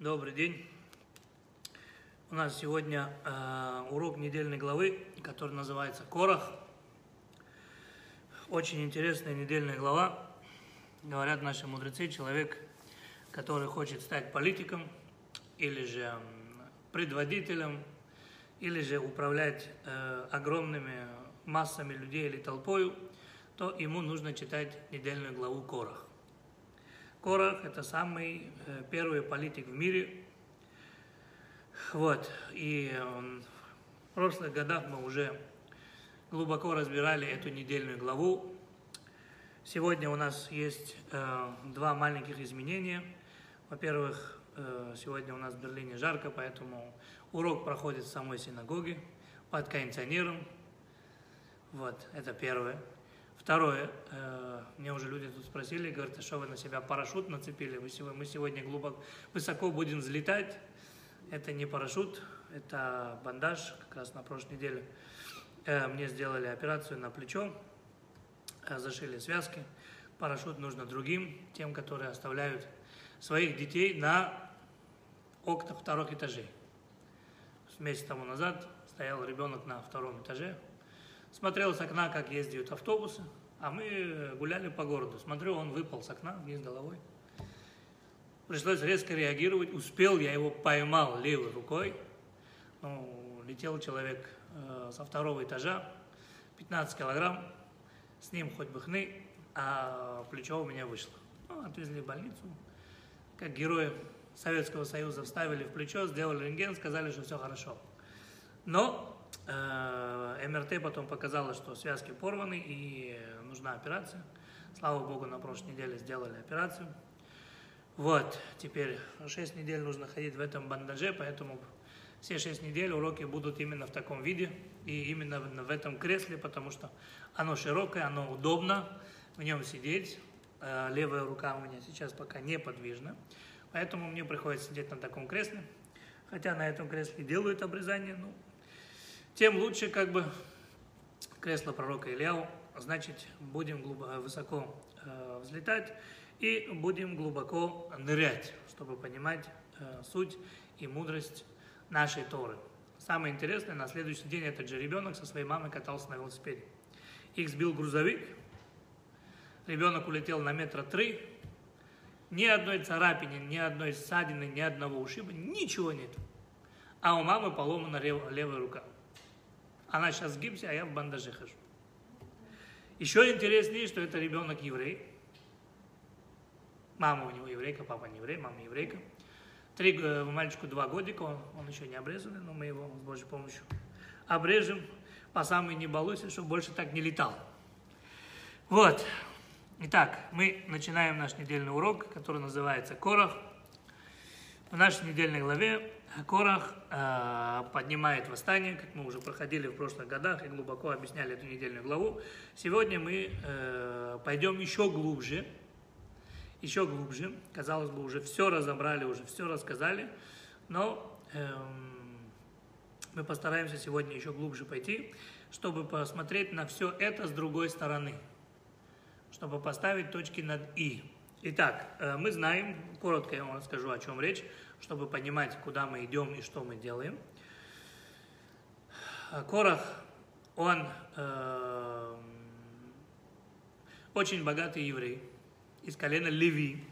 Добрый день. У нас сегодня э, урок недельной главы, который называется Корах. Очень интересная недельная глава. Говорят наши мудрецы, человек, который хочет стать политиком или же предводителем, или же управлять э, огромными массами людей или толпою, то ему нужно читать недельную главу Корах. Корах – это самый э, первый политик в мире. Вот. И э, в прошлых годах мы уже глубоко разбирали эту недельную главу. Сегодня у нас есть э, два маленьких изменения. Во-первых, э, сегодня у нас в Берлине жарко, поэтому урок проходит в самой синагоге под кондиционером. Вот, это первое. Второе, э, мне уже люди тут спросили, говорят, а что вы на себя парашют нацепили? Мы сегодня, глубоко, высоко будем взлетать. Это не парашют, это бандаж. Как раз на прошлой неделе э, мне сделали операцию на плечо, э, зашили связки. Парашют нужно другим, тем, которые оставляют своих детей на окнах вторых этажей. Месяц тому назад стоял ребенок на втором этаже, смотрел с окна, как ездят автобусы, а мы гуляли по городу. Смотрю, он выпал с окна вниз головой. Пришлось резко реагировать. Успел, я его поймал левой рукой. Ну, летел человек э, со второго этажа, 15 килограмм. С ним хоть бы хны, а плечо у меня вышло. Ну, отвезли в больницу. Как герои Советского Союза вставили в плечо, сделали рентген, сказали, что все хорошо. Но МРТ потом показало, что связки порваны и нужна операция. Слава богу, на прошлой неделе сделали операцию. Вот, теперь 6 недель нужно ходить в этом бандаже, поэтому все 6 недель уроки будут именно в таком виде и именно в, в этом кресле, потому что оно широкое, оно удобно в нем сидеть. Э, левая рука у меня сейчас пока неподвижна, поэтому мне приходится сидеть на таком кресле. Хотя на этом кресле делают обрезание, ну, тем лучше как бы кресло пророка Ильяу, значит, будем глубоко, высоко э, взлетать и будем глубоко нырять, чтобы понимать э, суть и мудрость нашей Торы. Самое интересное, на следующий день этот же ребенок со своей мамой катался на велосипеде. Их сбил грузовик, ребенок улетел на метра три, ни одной царапины, ни одной ссадины, ни одного ушиба, ничего нет. А у мамы поломана лев, левая рука. Она сейчас в гипсе, а я в бандаже хожу. Еще интереснее, что это ребенок еврей. Мама у него еврейка, папа не еврей, мама еврейка. Три, э, мальчику два годика, он, он еще не обрезанный, но мы его с Божьей помощью обрежем. По самой не балуйся, чтобы больше так не летал. Вот. Итак, мы начинаем наш недельный урок, который называется Корах. В нашей недельной главе Корах э, поднимает восстание, как мы уже проходили в прошлых годах и глубоко объясняли эту недельную главу. Сегодня мы э, пойдем еще глубже, еще глубже. Казалось бы, уже все разобрали, уже все рассказали, но э, мы постараемся сегодня еще глубже пойти, чтобы посмотреть на все это с другой стороны, чтобы поставить точки над «и». Итак, э, мы знаем, коротко я вам расскажу, о чем речь, чтобы понимать, куда мы идем и что мы делаем. Корах, он э, очень богатый еврей из колена Леви.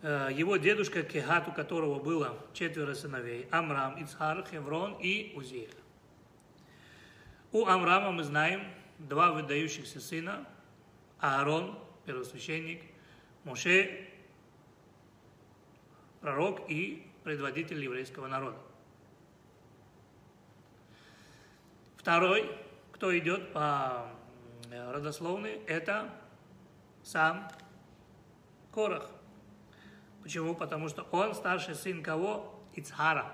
Э, его дедушка Кехат, у которого было четверо сыновей, Амрам, Ицхар, Хеврон и Узиэль. У Амрама мы знаем два выдающихся сына, Аарон, первосвященник, Моше, пророк и предводитель еврейского народа. Второй, кто идет по родословной, это сам Корах. Почему? Потому что он старший сын кого? Ицхара.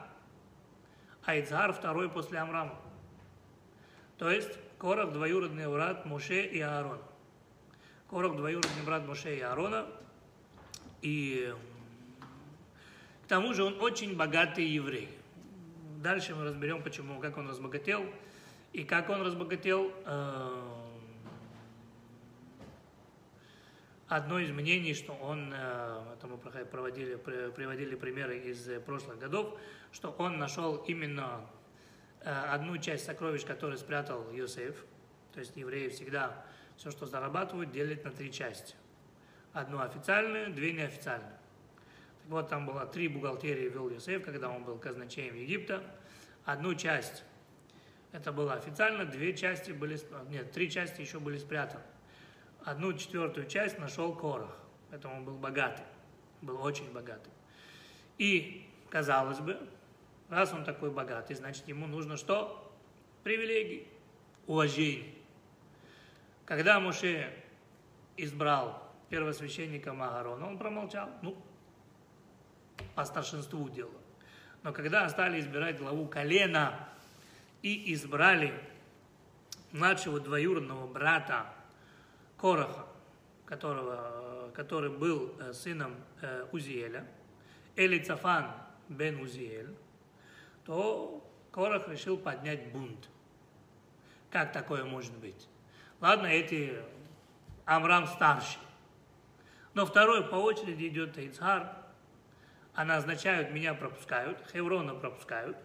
А Ицхар второй после Амрама. То есть Корах двоюродный брат Моше и Аарон. Корах двоюродный брат Моше и Аарона. И к тому же он очень богатый еврей. Дальше мы разберем, почему, как он разбогател. И как он разбогател, э, одно из мнений, что он, э, это мы проводили, приводили примеры из прошлых годов, что он нашел именно э, одну часть сокровищ, которую спрятал Йосеф. То есть евреи всегда все, что зарабатывают, делят на три части. Одну официальную, две неофициальные. Вот, там было три бухгалтерии вел Йосеф, когда он был казначеем Египта. Одну часть, это было официально, две части были, нет, три части еще были спрятаны. Одну четвертую часть нашел Корах, поэтому он был богатый, был очень богатый. И, казалось бы, раз он такой богатый, значит, ему нужно что? Привилегии, уважение. Когда Муше избрал первосвященника Магарона, он промолчал. Ну, по старшинству дела. Но когда стали избирать главу колена и избрали младшего двоюродного брата Короха, которого, который был э, сыном э, Узиэля, Элицафан бен Узиэль, то Корах решил поднять бунт. Как такое может быть? Ладно, эти Амрам старший. Но второй по очереди идет Ицхар, а назначают, меня пропускают, Хеврона пропускают,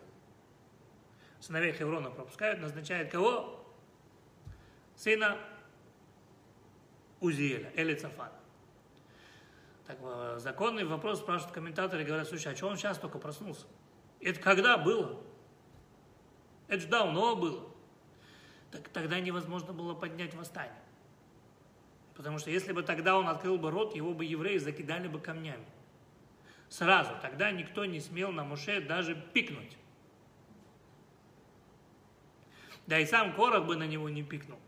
сыновей Хеврона пропускают, назначают кого? Сына Узиэля, Элицафана. Так, э, законный вопрос спрашивают комментаторы, говорят, слушай, а что он сейчас только проснулся? Это когда было? Это же давно было. Так тогда невозможно было поднять восстание. Потому что если бы тогда он открыл бы рот, его бы евреи закидали бы камнями. Сразу. Тогда никто не смел на Муше даже пикнуть. Да и сам Корах бы на него не пикнул.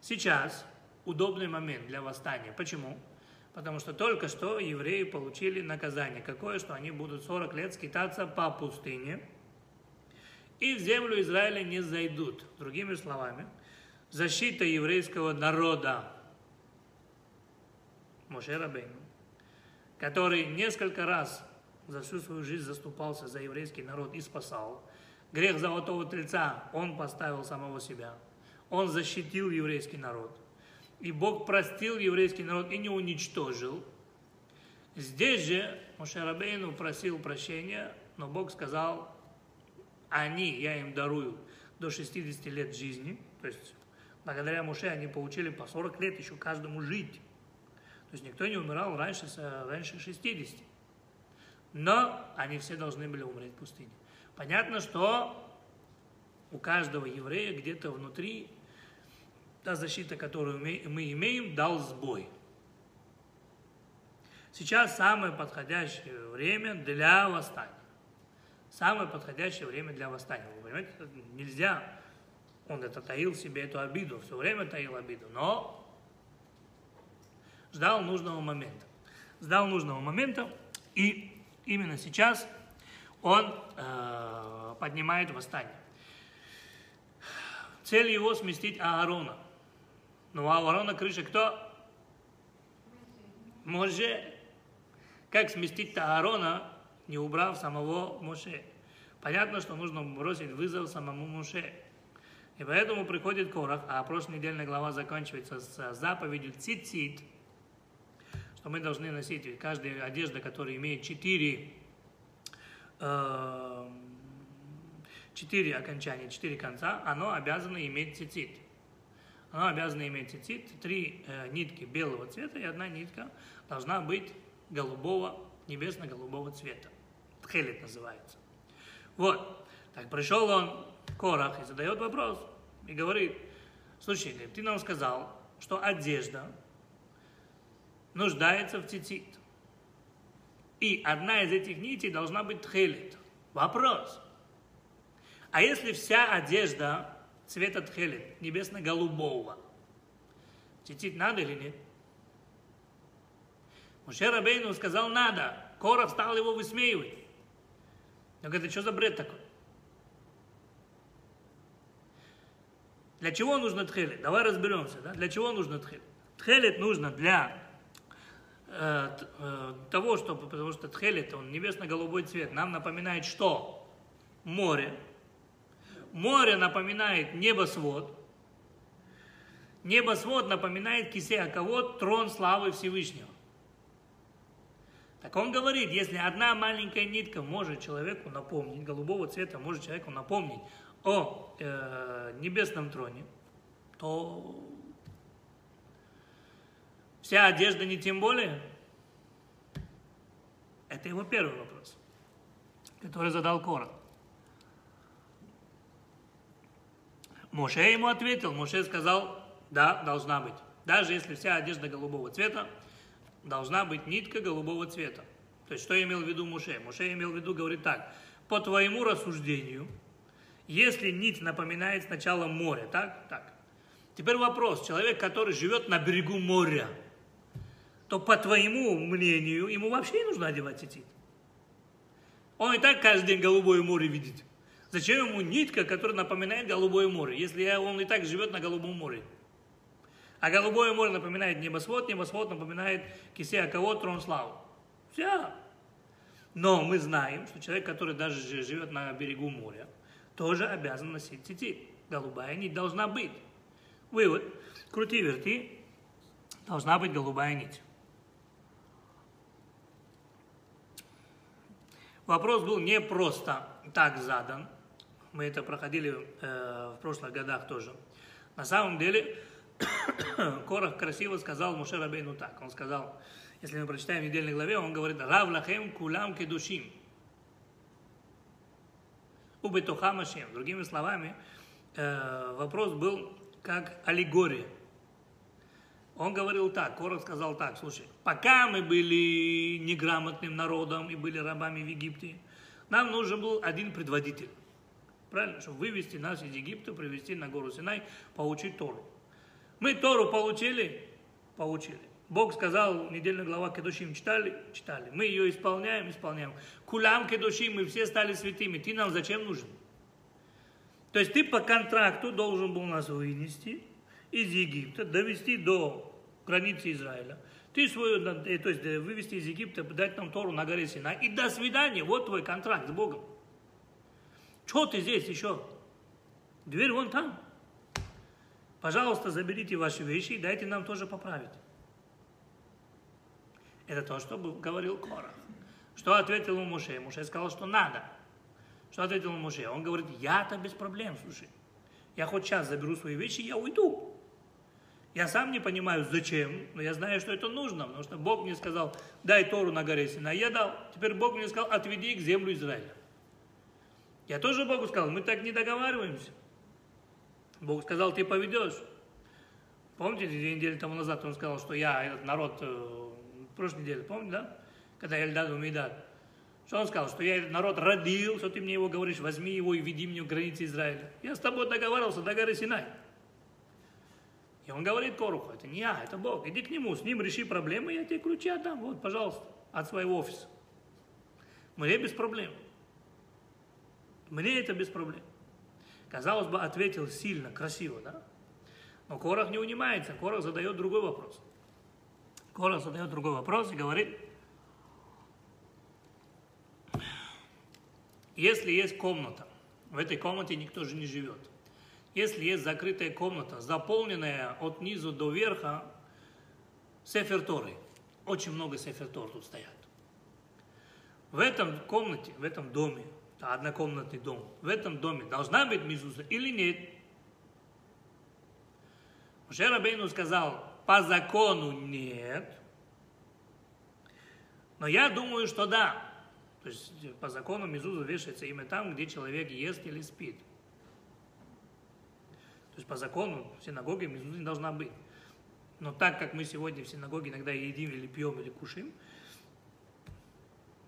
Сейчас удобный момент для восстания. Почему? Потому что только что евреи получили наказание. Какое? Что они будут 40 лет скитаться по пустыне и в землю Израиля не зайдут. Другими словами, защита еврейского народа. Моше Рабейну который несколько раз за всю свою жизнь заступался за еврейский народ и спасал. Грех золотого тельца он поставил самого себя. Он защитил еврейский народ. И Бог простил еврейский народ и не уничтожил. Здесь же Мушарабейну просил прощения, но Бог сказал, они, я им дарую до 60 лет жизни, то есть благодаря Муше они получили по 40 лет еще каждому жить. То есть никто не умирал раньше, раньше 60. Но они все должны были умереть в пустыне. Понятно, что у каждого еврея где-то внутри та защита, которую мы имеем, дал сбой. Сейчас самое подходящее время для восстания. Самое подходящее время для восстания. Вы понимаете, нельзя, он это таил себе эту обиду, все время таил обиду, но ждал нужного момента. Ждал нужного момента, и именно сейчас он э, поднимает восстание. Цель его сместить Аарона. Но у Аарона крыша кто? Моше. Как сместить-то Аарона, не убрав самого Моше? Понятно, что нужно бросить вызов самому Моше. И поэтому приходит Корах, а прошлая недельная глава заканчивается с заповедью цицит, что мы должны носить каждая одежда, которая имеет четыре, э, четыре окончания, четыре конца, оно обязано иметь цицит. Оно обязано иметь цицит, три э, нитки белого цвета и одна нитка должна быть голубого, небесно-голубого цвета. Тхелет называется. Вот. Так пришел он, Корах, и задает вопрос. И говорит, слушай, ты нам сказал, что одежда нуждается в цицит. И одна из этих нитей должна быть тхелит. Вопрос. А если вся одежда цвета тхелит, небесно-голубого, цицит надо или нет? Муше Рабейну сказал надо. Коров стал его высмеивать. Он говорит, что за бред такой? Для чего нужно тхелит? Давай разберемся, да? Для чего нужно тхелит? Тхелит нужно для того, что, потому что тхелит, он небесно-голубой цвет, нам напоминает что? Море. Море напоминает небосвод. Небосвод напоминает кисе а кого трон славы Всевышнего. Так он говорит, если одна маленькая нитка может человеку напомнить, голубого цвета может человеку напомнить о э, небесном троне, то вся одежда не тем более. Это его первый вопрос, который задал Корах. Моше ему ответил, Моше сказал, да, должна быть. Даже если вся одежда голубого цвета, должна быть нитка голубого цвета. То есть, что имел в виду Муше? Муше имел в виду, говорит так, по твоему рассуждению, если нить напоминает сначала море, так? Так. Теперь вопрос, человек, который живет на берегу моря, то по твоему мнению, ему вообще не нужно одевать цицит. Он и так каждый день голубое море видит. Зачем ему нитка, которая напоминает голубое море, если он и так живет на голубом море? А голубое море напоминает небосвод, небосвод напоминает кисе кого трон славы. Все. Но мы знаем, что человек, который даже живет на берегу моря, тоже обязан носить цицит. Голубая нить должна быть. Вывод. Крути-верти, должна быть голубая нить. Вопрос был не просто так задан. Мы это проходили э, в прошлых годах тоже. На самом деле, Корах красиво сказал Муше Рабейну так. Он сказал, если мы прочитаем в недельной главе, он говорит, Рав лахем кулам кедушим. Убетуха машем. Другими словами, э, вопрос был как аллегория. Он говорил так, Корах сказал так, слушай, пока мы были неграмотным народом и были рабами в Египте, нам нужен был один предводитель. Правильно? Чтобы вывести нас из Египта, привести на гору Синай, получить Тору. Мы Тору получили? Получили. Бог сказал, недельная глава Кедушим читали? Читали. Мы ее исполняем? Исполняем. Кулам Кедушим, мы все стали святыми. Ты нам зачем нужен? То есть ты по контракту должен был нас вынести из Египта, довести до границы Израиля. Ты свою, э, то есть э, вывести из Египта, дать нам Тору на горе Сина. И до свидания, вот твой контракт с Богом. Что ты здесь еще? Дверь вон там. Пожалуйста, заберите ваши вещи и дайте нам тоже поправить. Это то, что говорил Корах. Что ответил ему Муше? Муше сказал, что надо. Что ответил ему Муше? Он говорит, я-то без проблем, слушай. Я хоть сейчас заберу свои вещи, я уйду. Я сам не понимаю, зачем, но я знаю, что это нужно, потому что Бог мне сказал, дай Тору на горе Сина. Я дал. Теперь Бог мне сказал, отведи их землю Израиля. Я тоже Богу сказал, мы так не договариваемся. Бог сказал, ты поведешь. Помните, две недели тому назад он сказал, что я этот народ, э, в прошлой неделе, помните, да? Когда я Эльдаду Мейдад. Что он сказал? Что я этот народ родил, что ты мне его говоришь, возьми его и веди мне в границы Израиля. Я с тобой договаривался до горы Синай. И он говорит Коруху, это не я, это Бог. Иди к нему, с ним реши проблемы, я тебе ключи отдам. Вот, пожалуйста, от своего офиса. Мне без проблем. Мне это без проблем. Казалось бы, ответил сильно, красиво, да? Но Корах не унимается, Корах задает другой вопрос. Корах задает другой вопрос и говорит, если есть комната, в этой комнате никто же не живет. Если есть закрытая комната, заполненная от низу до верха сеферторой, очень много сефертор тут стоят. В этом комнате, в этом доме однокомнатный дом, в этом доме должна быть мизуза или нет? Муше Рабейну сказал, по закону нет, но я думаю, что да. То есть по закону мизуза вешается именно там, где человек ест или спит. Есть по закону в синагоге мизуза не должна быть. Но так как мы сегодня в синагоге иногда едим или пьем или кушаем,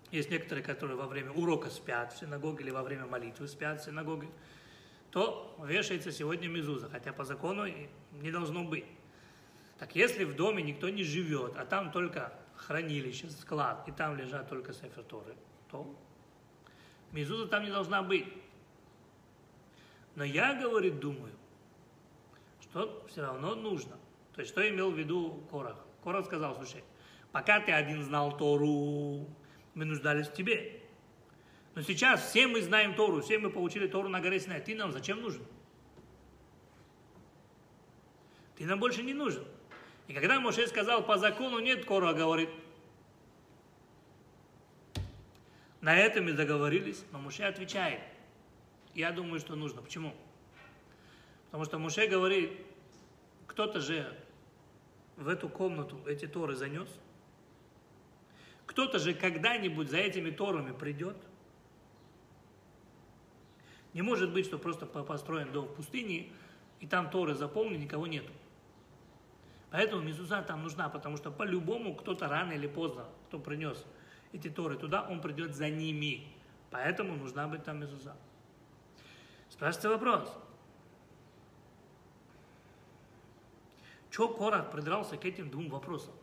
есть некоторые, которые во время урока спят в синагоге или во время молитвы спят в синагоге, то вешается сегодня мезуза, хотя по закону не должно быть. Так если в доме никто не живет, а там только хранилище, склад, и там лежат только сеферторы, то мезуза там не должна быть. Но я, говорит, думаю, что все равно нужно. То есть, что имел в виду Корах? Корах сказал, слушай, пока ты один знал Тору, мы нуждались в тебе. Но сейчас все мы знаем Тору, все мы получили Тору на горе Синай. Ты нам зачем нужен? Ты нам больше не нужен. И когда Моше сказал, по закону нет, Кора говорит, на этом и договорились, но Моше отвечает, я думаю, что нужно. Почему? Потому что Моше говорит, кто-то же в эту комнату эти Торы занес, кто-то же когда-нибудь за этими Торами придет. Не может быть, что просто построен дом в пустыне, и там Торы заполнены, никого нету. Поэтому мезуза там нужна, потому что по-любому кто-то рано или поздно, кто принес эти Торы туда, он придет за ними. Поэтому нужна быть там мезуза. Спрашивается вопрос. Чего Корах придрался к этим двум вопросам?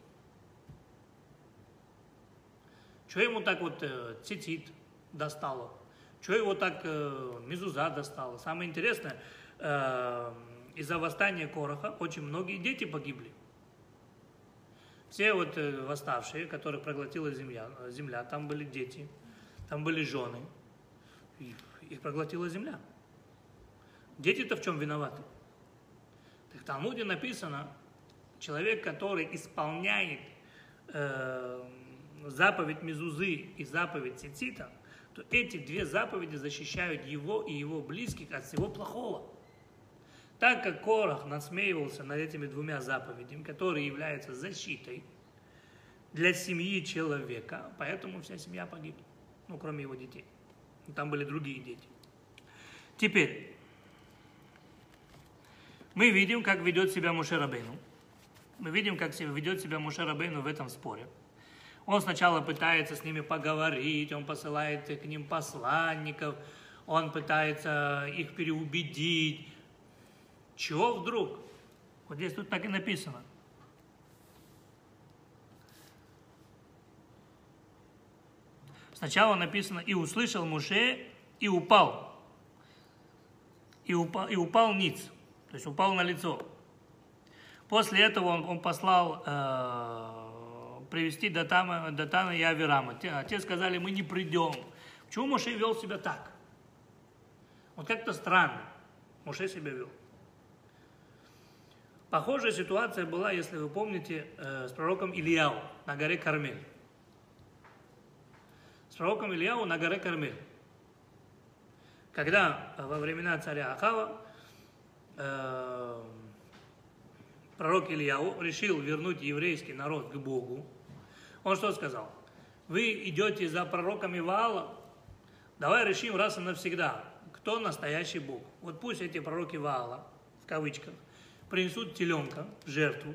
Чего ему так вот э, цитит достало? Чего его так э, мезуза достало? Самое интересное, э, из-за восстания Короха очень многие дети погибли. Все вот э, восставшие, которых проглотила земля, земля, там были дети, там были жены, их проглотила земля. Дети-то в чем виноваты? Так в Талмуде написано, человек, который исполняет э, заповедь Мезузы и заповедь Цицита, то эти две заповеди защищают его и его близких от всего плохого. Так как Корах насмеивался над этими двумя заповедями, которые являются защитой для семьи человека, поэтому вся семья погибла, ну, кроме его детей. Там были другие дети. Теперь, мы видим, как ведет себя Муше Рабейну. Мы видим, как ведет себя Муше Рабейну в этом споре. Он сначала пытается с ними поговорить, он посылает к ним посланников, он пытается их переубедить, чего вдруг? Вот здесь тут так и написано. Сначала написано «И услышал Муше, и упал». И упал, и упал ниц, то есть упал на лицо. После этого он, он послал э, привести Датана, Датана и Авирама. Те, а те сказали, мы не придем. Почему Муше вел себя так? Вот как-то странно Муше себя вел. Похожая ситуация была, если вы помните, э, с пророком Ильяу на горе Кармель. С пророком Ильяу на горе Кармель. Когда во времена царя Ахава э, пророк Ильяу решил вернуть еврейский народ к Богу, он что сказал? Вы идете за пророками Ваала, давай решим раз и навсегда, кто настоящий Бог. Вот пусть эти пророки Ваала, в кавычках, принесут теленка в жертву,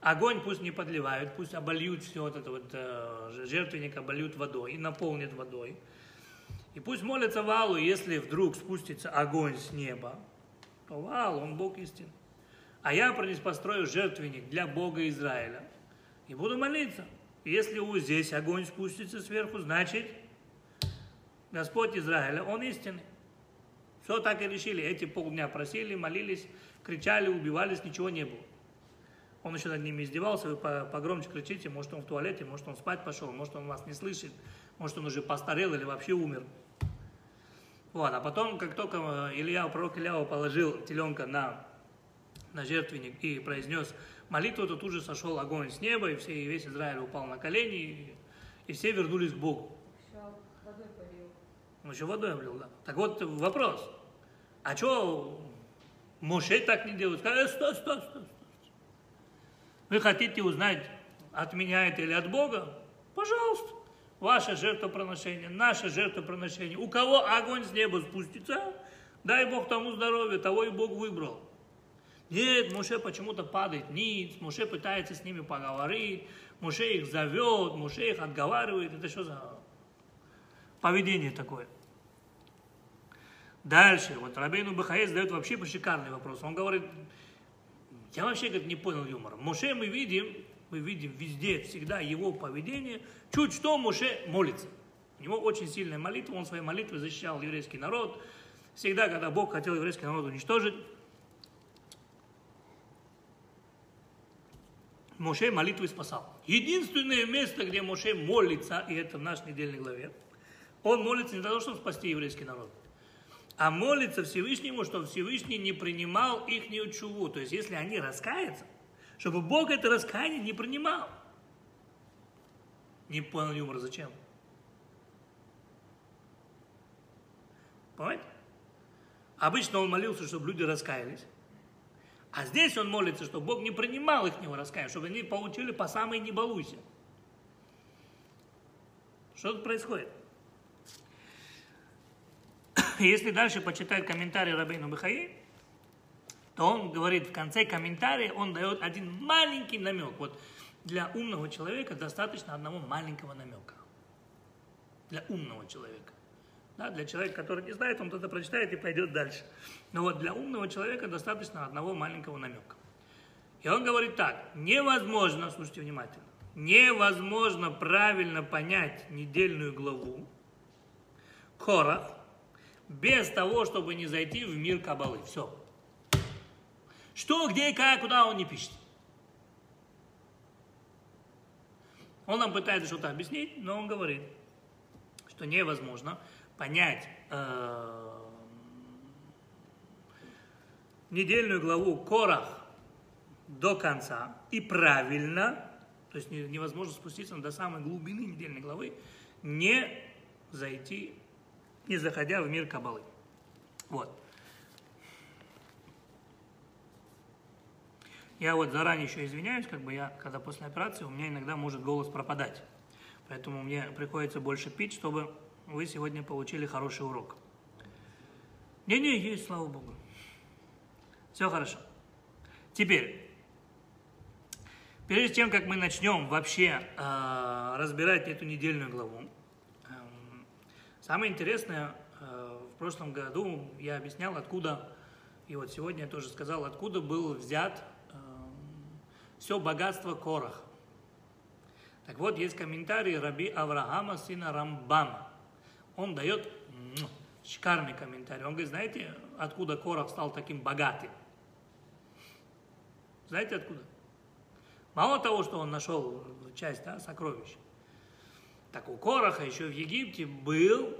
огонь пусть не подливают, пусть обольют все вот это вот, э, жертвенник обольют водой и наполнят водой. И пусть молятся Валу, если вдруг спустится огонь с неба, то Вал, он Бог истин. А я построю жертвенник для Бога Израиля и буду молиться. Если у здесь огонь спустится сверху, значит, Господь Израиля, Он истинный. Все так и решили. Эти полдня просили, молились, кричали, убивались, ничего не было. Он еще над ними издевался, вы погромче кричите, может он в туалете, может он спать пошел, может он вас не слышит, может он уже постарел или вообще умер. Вот, а потом, как только Илья, пророк Илья положил теленка на, на жертвенник и произнес молитву, то тут же сошел огонь с неба, и, все, и весь Израиль упал на колени, и, и все вернулись к Богу. Еще водой полил. Он еще водой облил, да. Так вот вопрос, а что Моше так не делает. Скажет, стой, стой, стой, стой. Вы хотите узнать, от меня это или от Бога? Пожалуйста. Ваше жертвоприношение, наше жертвоприношение. У кого огонь с неба спустится, дай Бог тому здоровье, того и Бог выбрал. Нет, Моше почему-то падает ниц, Моше пытается с ними поговорить, Моше их зовет, Моше их отговаривает. Это что за поведение такое? Дальше, вот Рабейну Бахаэ задает вообще шикарный вопрос. Он говорит, я вообще говорит, не понял юмора. Моше мы видим, мы видим везде, всегда его поведение. Чуть что Моше молится. У него очень сильная молитва, он своей молитвой защищал еврейский народ. Всегда, когда Бог хотел еврейский народ уничтожить, Моше молитвой спасал. Единственное место, где Моше молится, и это в нашей недельной главе, он молится не для того, чтобы спасти еврейский народ, а молится Всевышнему, чтобы Всевышний не принимал их чуву. То есть, если они раскаются, чтобы Бог это раскаяние не принимал. Не понял юмор, зачем? Понимаете? Обычно он молился, чтобы люди раскаялись. А здесь он молится, чтобы Бог не принимал их него раскаяния, чтобы они получили по самой не балуйся. Что тут происходит? Если дальше почитать комментарий Рабейну Бахаи, то он говорит в конце комментария, он дает один маленький намек. Вот для умного человека достаточно одного маленького намека. Для умного человека. Да, для человека, который не знает, он это прочитает и пойдет дальше. Но вот для умного человека достаточно одного маленького намека. И он говорит так, невозможно, слушайте внимательно, невозможно правильно понять недельную главу Корах без того, чтобы не зайти в мир Кабалы. Все. Что, где, как, куда он не пишет. Он нам пытается что-то объяснить, но он говорит, что невозможно понять э, недельную главу Корах до конца и правильно, то есть невозможно спуститься до самой глубины недельной главы, не зайти, не заходя в мир Кабалы. Вот. Я вот заранее еще извиняюсь, как бы я, когда после операции, у меня иногда может голос пропадать. Поэтому мне приходится больше пить, чтобы вы сегодня получили хороший урок. Не-не, есть, слава Богу. Все хорошо. Теперь, прежде чем как мы начнем вообще э, разбирать эту недельную главу, э, самое интересное, э, в прошлом году я объяснял, откуда, и вот сегодня я тоже сказал, откуда был взят э, все богатство Корах. Так вот, есть комментарий Раби Авраама, сына Рамбама он дает шикарный комментарий. Он говорит, знаете, откуда Корах стал таким богатым? Знаете откуда? Мало того, что он нашел часть да, сокровищ, так у Кораха еще в Египте был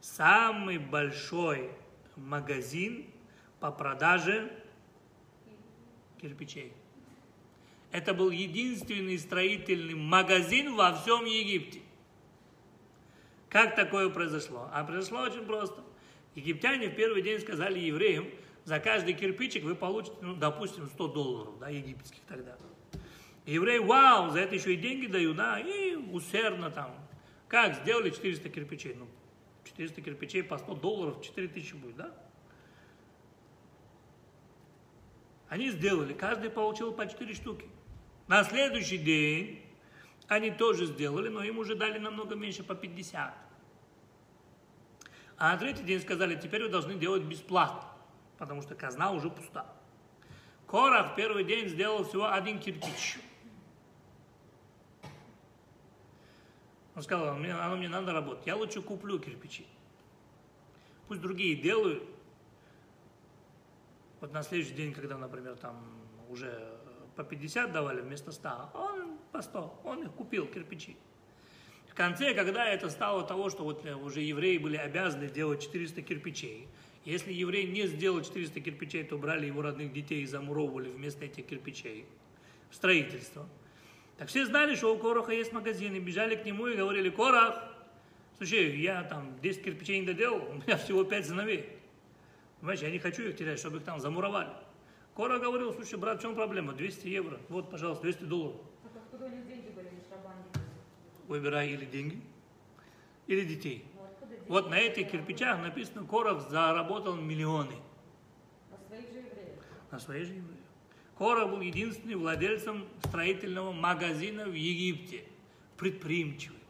самый большой магазин по продаже кирпичей. Это был единственный строительный магазин во всем Египте. Как такое произошло? А произошло очень просто. Египтяне в первый день сказали евреям, за каждый кирпичик вы получите, ну, допустим, 100 долларов, да, египетских тогда. Евреи, вау, за это еще и деньги дают, да, и усердно там. Как сделали 400 кирпичей? Ну, 400 кирпичей по 100 долларов, 4000 будет, да? Они сделали, каждый получил по 4 штуки. На следующий день они тоже сделали, но им уже дали намного меньше, по 50. А на третий день сказали, теперь вы должны делать бесплатно, потому что казна уже пуста. Корах первый день сделал всего один кирпич. Он сказал, мне, оно мне надо работать, я лучше куплю кирпичи. Пусть другие делают. Вот на следующий день, когда, например, там уже по 50 давали вместо 100, он по 100, он их купил, кирпичи конце, когда это стало того, что вот э, уже евреи были обязаны делать 400 кирпичей, если еврей не сделал 400 кирпичей, то брали его родных детей и замуровывали вместо этих кирпичей в строительство. Так все знали, что у Короха есть магазин, и бежали к нему и говорили, Корах, слушай, я там 10 кирпичей не доделал, у меня всего 5 сыновей. Понимаешь, я не хочу их терять, чтобы их там замуровали. Кора говорил, слушай, брат, в чем проблема? 200 евро. Вот, пожалуйста, 200 долларов. Откуда деньги были, выбирай или деньги, или детей. Вот на этих кирпичах написано, Корах заработал миллионы. На своих же евреев. На своих же евреев. Корах был единственным владельцем строительного магазина в Египте. Предприимчивый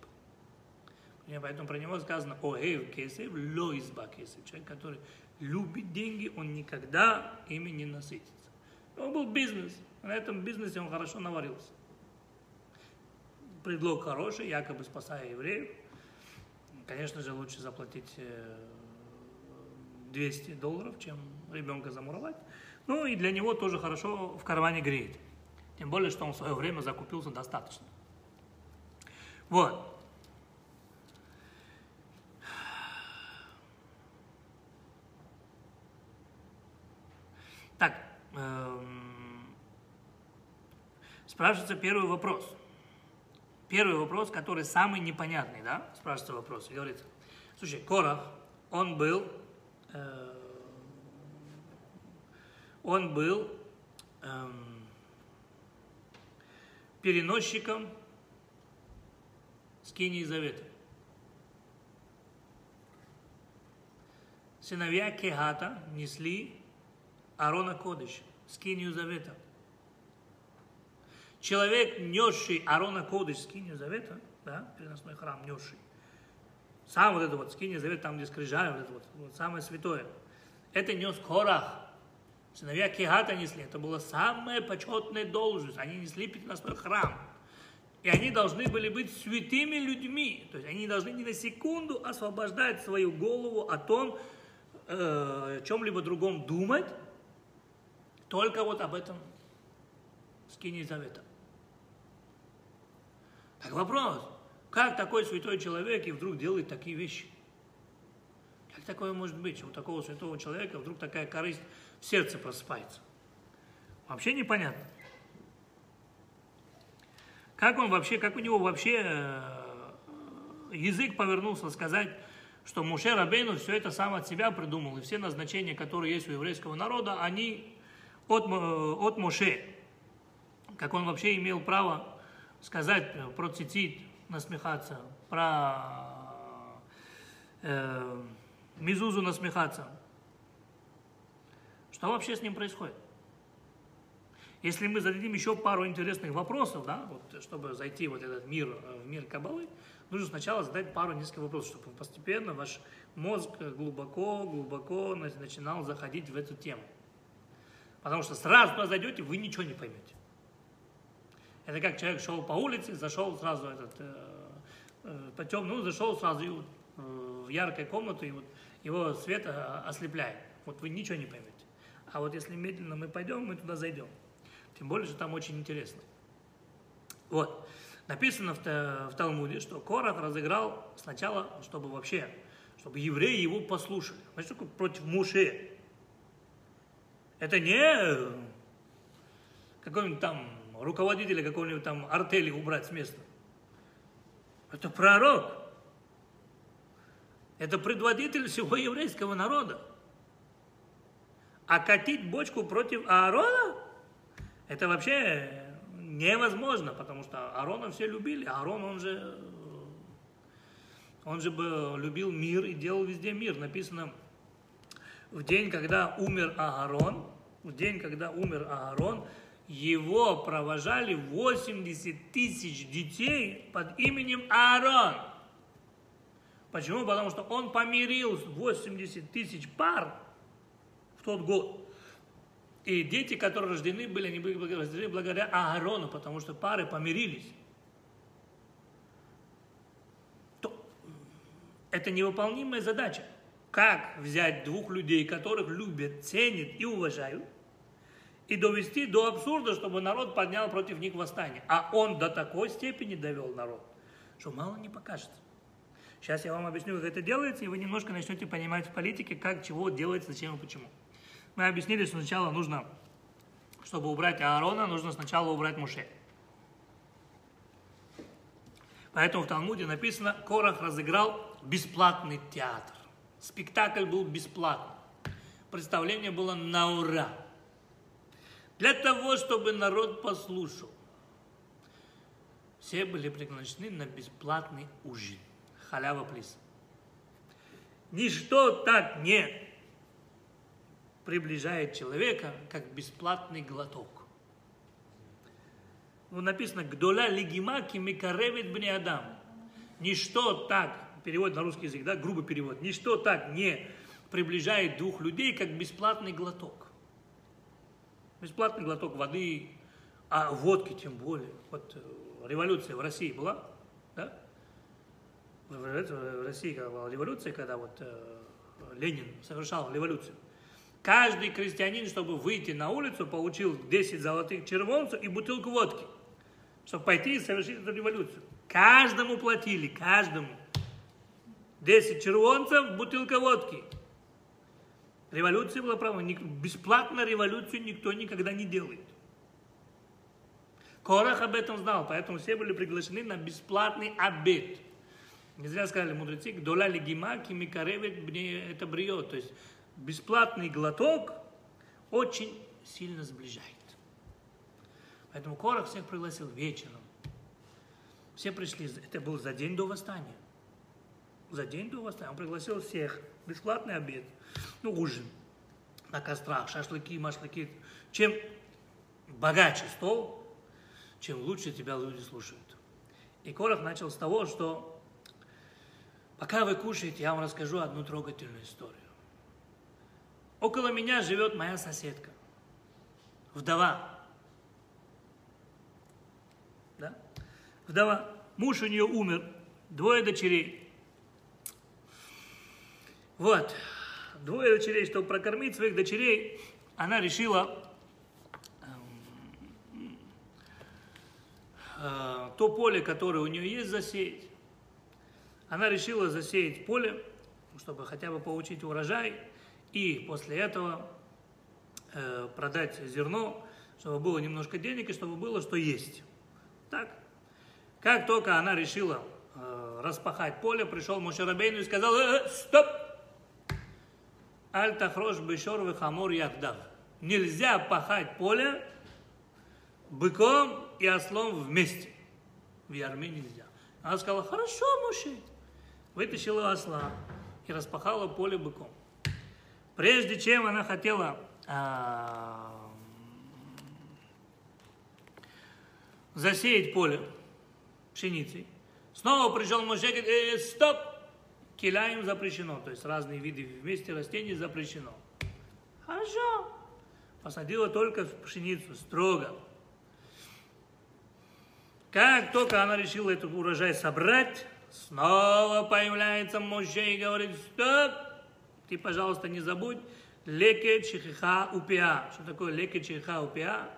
был. Поэтому про него сказано, о, эйв кесев, ло изба кесев. Человек, который любит деньги, он никогда ими не насытится. Он был бизнес. На этом бизнесе он хорошо наварился предлог хороший, якобы спасая евреев, конечно же, лучше заплатить э, 200 долларов, чем ребенка замуровать. Ну и для него тоже хорошо в кармане греет. Тем более, что он в свое время закупился достаточно. Вот. Так, эм, спрашивается первый вопрос – Первый вопрос, который самый непонятный, да? Спрашивается вопрос. И говорится, слушай, Корах, он был, э, он был эм, переносчиком скинии завета. Сыновья Кехата несли Арона Кодыш, скинию завета. Человек, несший Арона Кодыш, скинию завета, да, переносной храм, несший, сам вот это вот скиния завета, там, где скрижали, вот это вот, вот самое святое, это нес Корах, Сыновья Кихата несли. Это была самая почетная должность. Они несли переносной храм. И они должны были быть святыми людьми. То есть они должны ни на секунду освобождать свою голову о том, э, о чем-либо другом думать, только вот об этом скине завета. Так вопрос, как такой святой человек и вдруг делает такие вещи? Как такое может быть? У такого святого человека вдруг такая корысть в сердце просыпается. Вообще непонятно. Как он вообще, как у него вообще э, язык повернулся сказать, что Муше Рабейну все это сам от себя придумал, и все назначения, которые есть у еврейского народа, они от, э, от Муше. Как он вообще имел право сказать э, про цитит, насмехаться, про э, Мизузу насмехаться. Что вообще с ним происходит? Если мы зададим еще пару интересных вопросов, да, вот, чтобы зайти вот этот мир, э, в мир Кабалы, нужно сначала задать пару нескольких вопросов, чтобы постепенно ваш мозг глубоко, глубоко начинал заходить в эту тему. Потому что сразу туда зайдете, вы ничего не поймете. Это как человек шел по улице, зашел сразу этот, э, э, по темному, ну, зашел сразу и, э, в яркую комнату, и вот его свет э, ослепляет. Вот вы ничего не поймете. А вот если медленно мы пойдем, мы туда зайдем. Тем более, что там очень интересно. Вот. Написано в, в Талмуде, что Корах разыграл сначала, чтобы вообще, чтобы евреи его послушали. Значит, такое против Муше. Это не какой-нибудь там руководителя какого-нибудь там артели убрать с места. Это пророк. Это предводитель всего еврейского народа. А катить бочку против Аарона, это вообще невозможно, потому что Аарона все любили. Аарон, он же, он же любил мир и делал везде мир. Написано, в день, когда умер Аарон, в день, когда умер Аарон, его провожали 80 тысяч детей под именем Аарон. Почему? Потому что он помирил 80 тысяч пар тот год. И дети, которые рождены были, они были рождены благодаря Аарону, потому что пары помирились. То это невыполнимая задача. Как взять двух людей, которых любят, ценят и уважают, и довести до абсурда, чтобы народ поднял против них восстание. А он до такой степени довел народ, что мало не покажется. Сейчас я вам объясню, как это делается, и вы немножко начнете понимать в политике, как, чего делается, зачем и почему. Мы объяснили, что сначала нужно, чтобы убрать Аарона, нужно сначала убрать Муше. Поэтому в Талмуде написано, Корах разыграл бесплатный театр. Спектакль был бесплатный. Представление было на ура. Для того, чтобы народ послушал. Все были приглашены на бесплатный ужин. Халява плис. Ничто так не приближает человека, как бесплатный глоток. Ну, написано, «Гдола легимаки микаревит бне Адам». Ничто так, перевод на русский язык, да, грубый перевод, ничто так не приближает двух людей, как бесплатный глоток. Бесплатный глоток воды, а водки тем более. Вот э, революция в России была, да? В России была революция, когда вот э, Ленин совершал революцию, Каждый крестьянин, чтобы выйти на улицу, получил 10 золотых червонцев и бутылку водки, чтобы пойти и совершить эту революцию. Каждому платили, каждому. 10 червонцев, бутылка водки. Революция была права. Бесплатно революцию никто никогда не делает. Корах об этом знал, поэтому все были приглашены на бесплатный обед. Не зря сказали мудрецы, доля легима кимикаревит мне это бриет. То есть бесплатный глоток очень сильно сближает. Поэтому Корах всех пригласил вечером. Все пришли, это был за день до восстания. За день до восстания. Он пригласил всех. Бесплатный обед. Ну, ужин. На кострах, шашлыки, машлыки. Чем богаче стол, чем лучше тебя люди слушают. И Корах начал с того, что пока вы кушаете, я вам расскажу одну трогательную историю. Около меня живет моя соседка, вдова. Да? Вдова. Муж у нее умер, двое дочерей. Вот, двое дочерей, чтобы прокормить своих дочерей, она решила э, то поле, которое у нее есть, засеять. Она решила засеять поле, чтобы хотя бы получить урожай, и после этого э, продать зерно, чтобы было немножко денег и чтобы было что есть. Так? Как только она решила э, распахать поле, пришел Мушарабейну и сказал, э, стоп! Аль тахрош бешор хамор яхдав. Нельзя пахать поле быком и ослом вместе. В ярме нельзя. Она сказала, хорошо, Муше. Вытащила осла и распахала поле быком. Прежде чем она хотела а, засеять поле пшеницей, снова пришел Моше и говорит, э, стоп, киляем запрещено, то есть разные виды вместе растений запрещено. Хорошо. Посадила только пшеницу, строго. Как только она решила этот урожай собрать, снова появляется Моше и говорит, стоп, ты, пожалуйста, не забудь, леке чихиха упиа. Что такое леке чихиха упиа?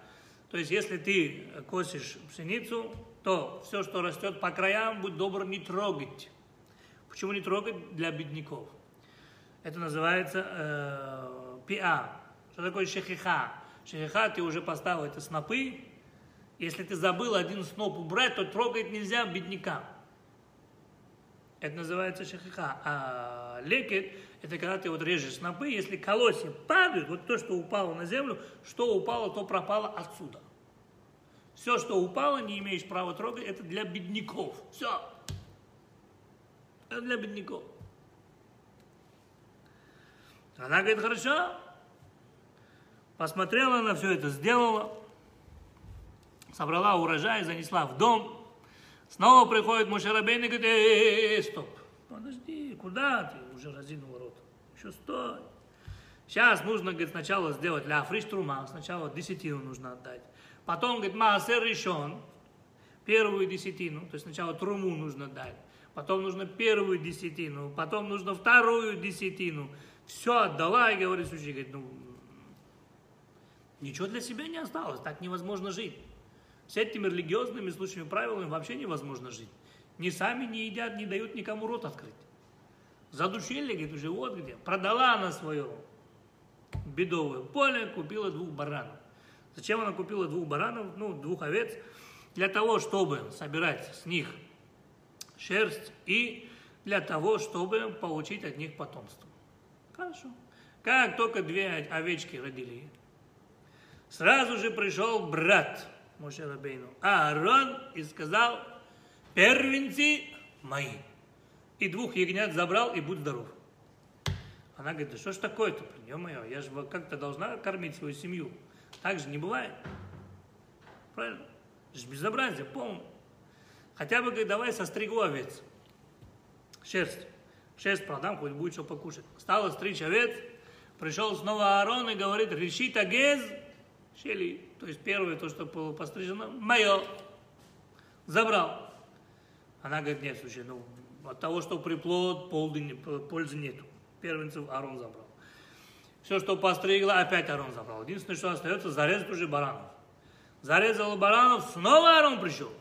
То есть, если ты косишь пшеницу, то все, что растет по краям, будь добр, не трогать. Почему не трогать? Для бедняков. Это называется э, пиа. Что такое шехиха? Шехиха ты уже поставил, это снопы. Если ты забыл один сноп убрать, то трогать нельзя беднякам. Это называется шахиха. А лекет – это когда ты вот режешь снопы, если колосья падают, вот то, что упало на землю, что упало, то пропало отсюда. Все, что упало, не имеешь права трогать, это для бедняков. Все. Для бедняков. Она говорит, хорошо. Посмотрела на все это, сделала. Собрала урожай, занесла в дом. Снова приходит Мушарабейн и говорит, эй, стоп, подожди, куда ты уже разинул рот? Еще стой. Сейчас нужно, говорит, сначала сделать ля фриш трума, сначала десятину нужно отдать. Потом, говорит, маасер решен, первую десятину, то есть сначала труму нужно дать. Потом нужно первую десятину, потом нужно вторую десятину. Все отдала, и говорит, слушай, говорит, ну, ничего для себя не осталось, так невозможно жить. С этими религиозными случаями правилами вообще невозможно жить. Ни сами не едят, не дают никому рот открыть. Задушили, говорит, уже вот где. Продала она свое бедовое поле, купила двух баранов. Зачем она купила двух баранов, ну, двух овец? Для того, чтобы собирать с них шерсть и для того, чтобы получить от них потомство. Хорошо. Как только две овечки родили, сразу же пришел брат Моше Рабейну, Аарон, и сказал, первенцы мои. И двух ягнят забрал, и будь здоров. Она говорит, да что ж такое-то, ё-моё, я же как-то должна кормить свою семью. Так же не бывает. Правильно? Это же безобразие полное. Хотя бы, говорит, давай состригу овец. Шерсть. Шерсть продам, хоть будет что покушать. Стало стричь овец, пришел снова Аарон и говорит, реши тагез, Шели, то есть первое, то, что было пострижено, мое, забрал. Она говорит, нет, слушай, ну, от того, что приплод, пользы нету. Первенцев Арон забрал. Все, что постригла, опять Арон забрал. Единственное, что остается, зарезать уже баранов. Зарезал баранов, снова Арон пришел.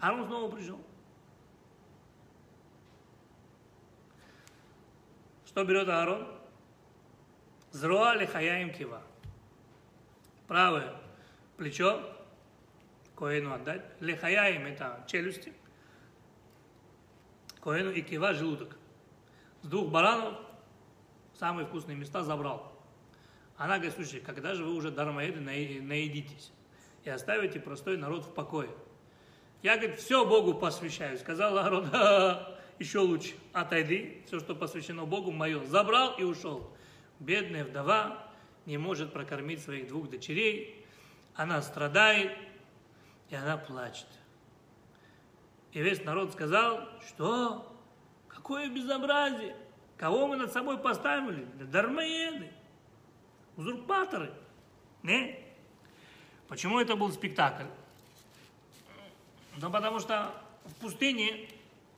Арон снова пришел. Что берет Аарон? Зроа лихаяем кива правое плечо Коэну отдать. Лехаяем это челюсти. Коэну и кива желудок. С двух баранов самые вкусные места забрал. Она говорит, слушай, когда же вы уже дармоеды наедитесь и оставите простой народ в покое? Я, говорит, все Богу посвящаю. Сказал народ, еще лучше, отойди, все, что посвящено Богу, мое. Забрал и ушел. Бедная вдова не может прокормить своих двух дочерей, она страдает, и она плачет. И весь народ сказал, что? Какое безобразие! Кого мы над собой поставили? Дармоеды, узурпаторы. Не? Почему это был спектакль? Ну, потому что в пустыне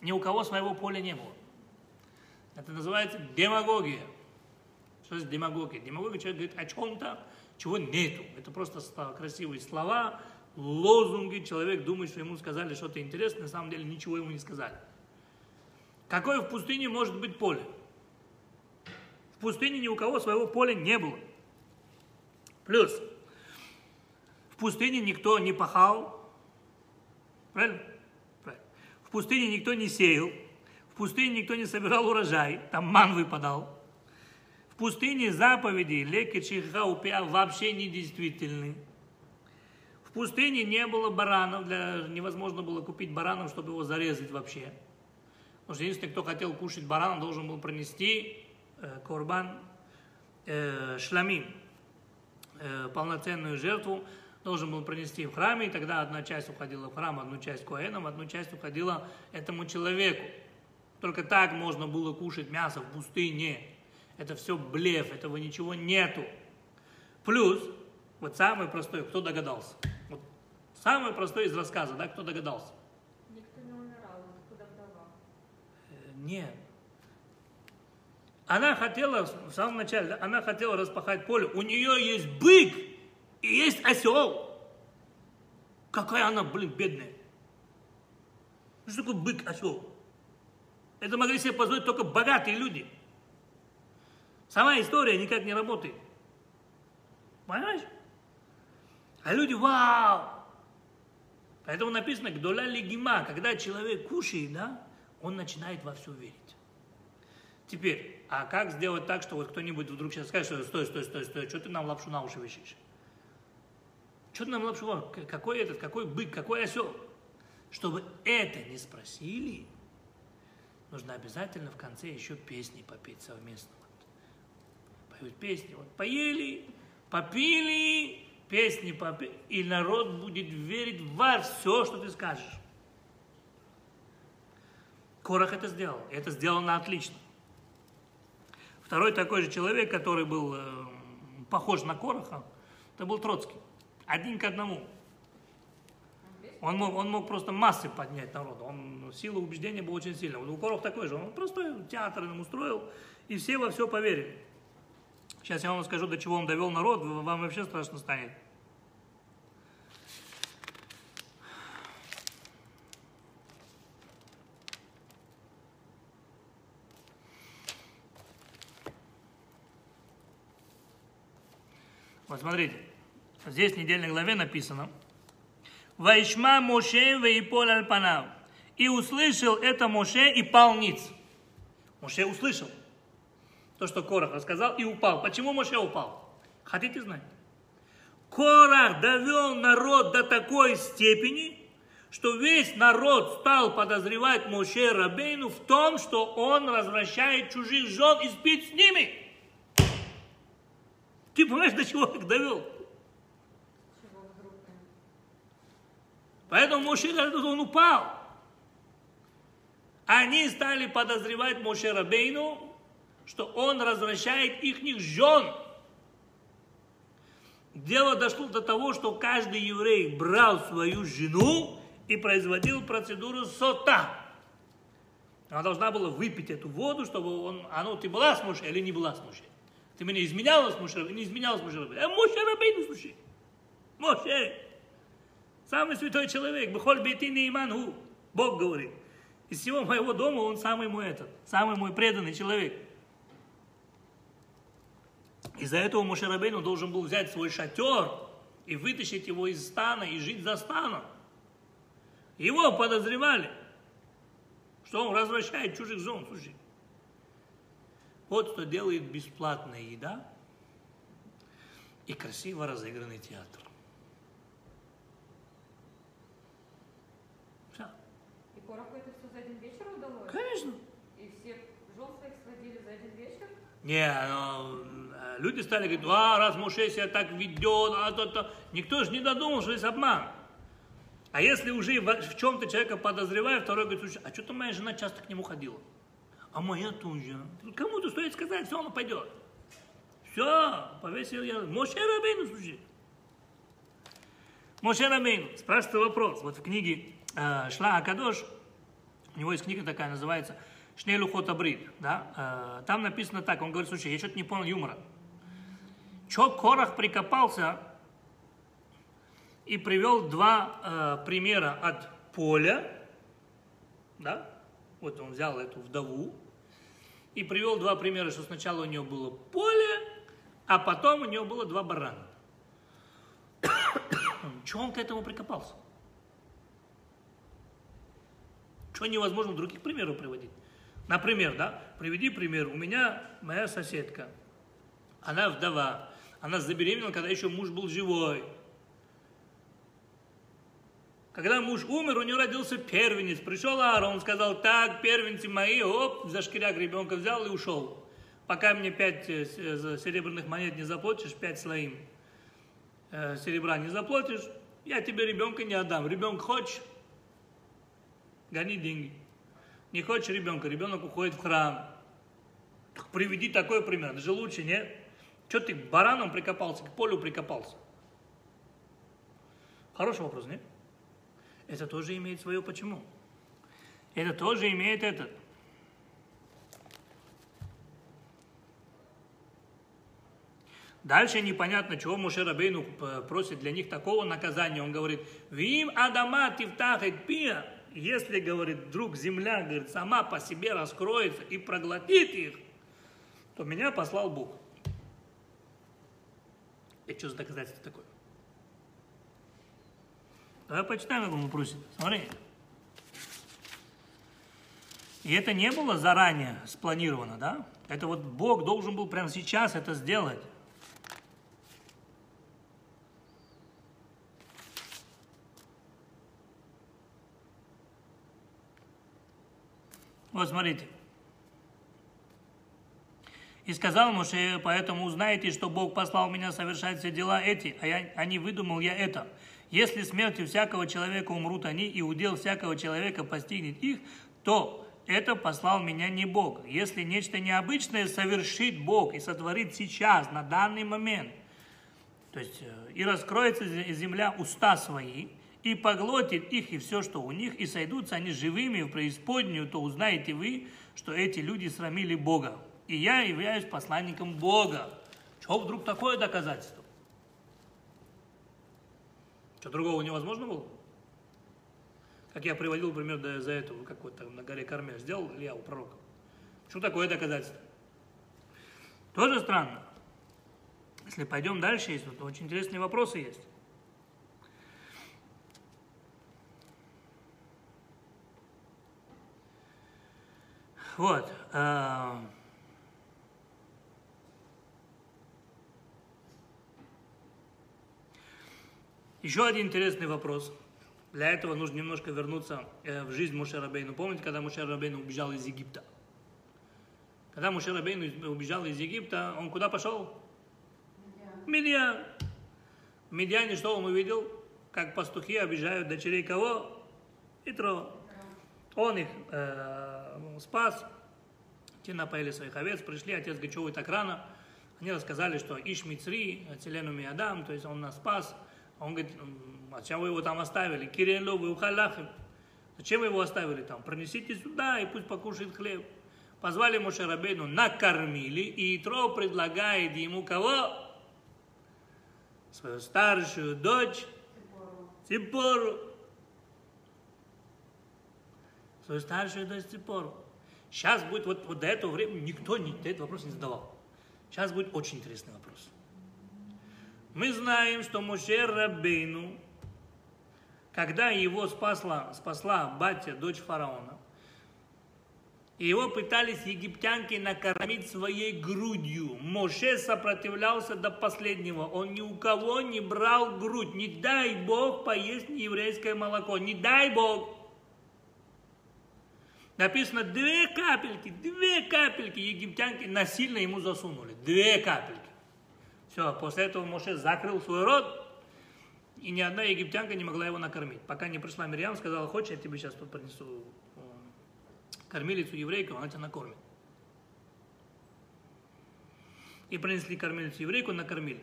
ни у кого своего поля не было. Это называется демагогия. Что есть демагогия? Демагогия человек говорит о чем-то, чего нету. Это просто красивые слова, лозунги. Человек думает, что ему сказали что-то интересное, на самом деле ничего ему не сказали. Какое в пустыне может быть поле? В пустыне ни у кого своего поля не было. Плюс, в пустыне никто не пахал, правильно? правильно? В пустыне никто не сеял, в пустыне никто не собирал урожай, там ман выпадал. В пустыне заповеди леки чихаупиа вообще недействительны. В пустыне не было баранов, для, невозможно было купить баранов, чтобы его зарезать вообще. Потому что единственный, кто хотел кушать барана, должен был пронести э, корбан э, шламим, э, полноценную жертву, должен был принести в храме, и тогда одна часть уходила в храм, одну часть коэнам, одну часть уходила этому человеку. Только так можно было кушать мясо в пустыне. Это все блеф, этого ничего нету. Плюс, вот самый простой, кто догадался? Вот самый простой из рассказа, да, кто догадался? Никто не умирал, куда вдова. Э, Нет. Она хотела, в самом начале, она хотела распахать поле. У нее есть бык и есть осел. Какая она, блин, бедная. Что такое бык, осел? Это могли себе позволить только богатые люди. Сама история никак не работает. Понимаешь? А люди, вау! Поэтому написано, гдоля легима, когда человек кушает, да, он начинает во все верить. Теперь, а как сделать так, что вот кто-нибудь вдруг сейчас скажет, что стой, стой, стой, стой, что ты нам лапшу на уши вешаешь? Что ты нам лапшу? Какой этот, какой бык, какой осел? Чтобы это не спросили, нужно обязательно в конце еще песни попеть совместно. Вот. Поют песни, вот поели, попили, песни попели, и народ будет верить во все, что ты скажешь. Корах это сделал, это сделано отлично. Второй такой же человек, который был э, похож на Короха, это был Троцкий. Один к одному. Он мог, он мог просто массы поднять народу. Он, сила убеждения была очень сильная. У Корох такой же. Он просто театр им устроил, и все во все поверили. Сейчас я вам скажу, до чего он довел народ, вам вообще страшно станет. Вот здесь в недельной главе написано, «Вайшма Моше вейполь альпанав». И услышал это Моше и пал ниц. Моше услышал то, что Корах рассказал, и упал. Почему Моше упал? Хотите знать? Корах довел народ до такой степени, что весь народ стал подозревать Моше Рабейну в том, что он развращает чужих жен и спит с ними. Ты понимаешь, до чего их довел? Чего вдруг? Поэтому Моше говорит, он упал. Они стали подозревать Моше Рабейну, что он развращает их жен. Дело дошло до того, что каждый еврей брал свою жену и производил процедуру сота. Она должна была выпить эту воду, чтобы он, а ты была с Моше или не была с Моше? Ты меня изменяла с Моше не изменяла с Моше А Моше Рабейну, слушай. Моше. Самый святой человек. Бехоль бейти не иман Бог говорит. Из всего моего дома он самый мой этот, самый мой преданный человек. Из-за этого Моше Рабейну должен был взять свой шатер и вытащить его из стана и жить за станом. Его подозревали, что он развращает чужих зон. Слушай, вот что делает бесплатная еда и красиво разыгранный театр. Все. И Короху это все за один вечер удалось? Конечно. И все жен своих сводили за один вечер? Не, ну, э, люди стали говорить, а, раз Моше себя так ведет, а то, то. Никто же не додумал, что есть обман. А если уже в в чем-то человека подозревает, второй говорит, слушай, а что-то моя жена часто к нему ходила. А моя тоже. Кому-то стоит сказать, все, она пойдет. Все, повесил я. Моше Рабейну, слушай. Моше Рабейну. Спрашивается вопрос. Вот в книге э, Шла Акадош, у него есть книга такая, называется Шней Лухот Абрид. Да? Э, там написано так, он говорит, слушай, я что-то не понял юмора. Че Корах прикопался и привел два э, примера от поля, да, вот он взял эту вдову, и привел два примера, что сначала у нее было поле, а потом у нее было два барана. Чего он к этому прикопался? Что невозможно других примеров приводить? Например, да, приведи пример. У меня моя соседка, она вдова, она забеременела, когда еще муж был живой. Когда муж умер, у нее родился первенец. Пришел Аарон, сказал, так, первенцы мои, оп, за шкиряк ребенка взял и ушел. Пока мне пять э, э, серебряных монет не заплатишь, пять слоим э, серебра не заплатишь, я тебе ребенка не отдам. Ребенка хочешь? Гони деньги. Не хочешь ребенка, ребенок уходит в храм. Так Приведи такой пример, даже лучше, нет? Что ты к баранам прикопался, к полю прикопался? Хороший вопрос, нет? Это тоже имеет свое почему. Это тоже имеет этот. Дальше непонятно, чего Муше Рабейну п- просит для них такого наказания. Он говорит, «Вим адама тифтахет пия». Если, говорит, вдруг земля, говорит, сама по себе раскроется и проглотит их, то меня послал Бог. Это что за доказательство такое? Давай почитаем, как он просит. Смотри. И это не было заранее спланировано, да? Это вот Бог должен был прямо сейчас это сделать. Вот смотрите. И сказал Моше, поэтому узнаете, что Бог послал меня совершать все дела эти, а, я, а не выдумал я это. Если смертью всякого человека умрут они, и удел всякого человека постигнет их, то это послал меня не Бог. Если нечто необычное совершит Бог и сотворит сейчас, на данный момент, то есть э, и раскроется зе- земля уста свои, и поглотит их и все, что у них, и сойдутся они живыми в преисподнюю, то узнаете вы, что эти люди срамили Бога. И я являюсь посланником Бога. Чего вдруг такое доказательство? Что другого невозможно было? Как я приводил пример до- за этого, как вот там на горе Кармель сделал Илья у пророка. Что такое доказательство? Тоже странно. Если пойдем дальше, есть вот очень интересные вопросы есть. Вот. э, Еще один интересный вопрос. Для этого нужно немножко вернуться э, в жизнь Муше Рабейну. Помните, когда Муше Рабейну убежал из Египта? Когда Муше Рабейну убежал из Египта, он куда пошел? В Медиан. В Медиане что он увидел? Как пастухи обижают дочерей кого? Итро. Он их э, спас. Те напоили своих овец, пришли, отец говорит, что вы так рано? Они рассказали, что Иш Мицри, Целену Миадам, то есть он нас спас. А Он говорит, «М, а зачем вы его там оставили? Кириллу, вы ухалахим. Зачем вы его оставили там? Пронесите сюда и пусть покушает хлеб. Позвали Моше Рабейну, накормили, и Итро предлагает ему кого? Свою старшую дочь, Ципору. Свою старшую дочь Ципору. Сейчас будет, вот, вот до этого времени никто не, до этого вопроса не задавал. Сейчас будет очень интересный вопрос. Мы знаем, что Моше Рабейну когда его спасла, спасла батя, дочь фараона, и его пытались египтянки накормить своей грудью. Моше сопротивлялся до последнего. Он ни у кого не брал грудь. Не дай Бог поесть еврейское молоко. Не дай Бог. Написано, две капельки, две капельки египтянки насильно ему засунули. Две капельки. Все, после этого Моше закрыл свой рот, и ни одна египтянка не могла его накормить. Пока не пришла Мирьям, сказала, хочешь, я тебе сейчас тут принесу кормилицу еврейку, она тебя накормит. И принесли кормилицу еврейку, накормили.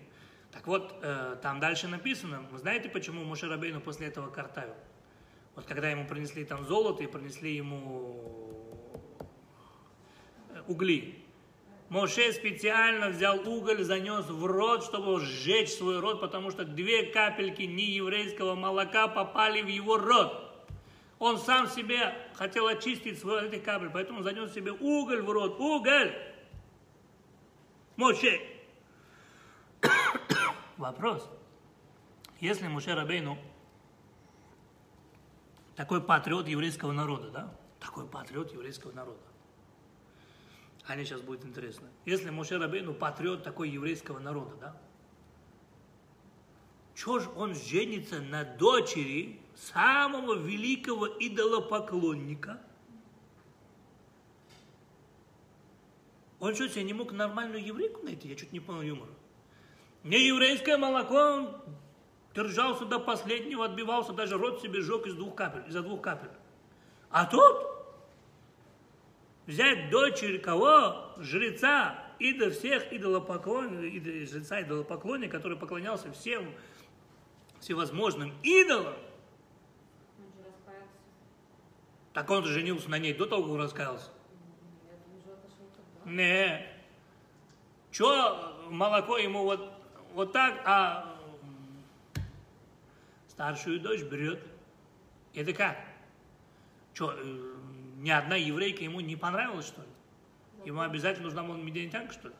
Так вот, э, там дальше написано, вы знаете, почему Моше Рабейну после этого картавил? Вот когда ему принесли там золото и принесли ему э, угли, Моше специально взял уголь, занес в рот, чтобы сжечь свой рот, потому что две капельки нееврейского молока попали в его рот. Он сам себе хотел очистить свой эти капель, поэтому занес себе уголь в рот. Уголь! Моше! Вопрос. Если Моше Рабейну такой патриот еврейского народа, да? Такой патриот еврейского народа. Мне сейчас будет интересно. Если Моше Рабейну патриот такой еврейского народа, да? Чего же он женится на дочери самого великого идолопоклонника? Он что, себе не мог нормальную еврейку найти? Я чуть не понял юмора. Не еврейское молоко, он держался до последнего, отбивался, даже рот себе жег из двух капель, из-за двух капель. А тут взять дочерь кого? Жреца, и до всех идолопоклонников, жреца идолопоклонника, который поклонялся всем всевозможным идолам. Он. Так он же женился на ней до того, как он раскаялся. Не. Че молоко ему вот, вот так, а старшую дочь берет. Это как? Че, ни одна еврейка ему не понравилась, что ли? Ему обязательно нужна медианитянка, что ли?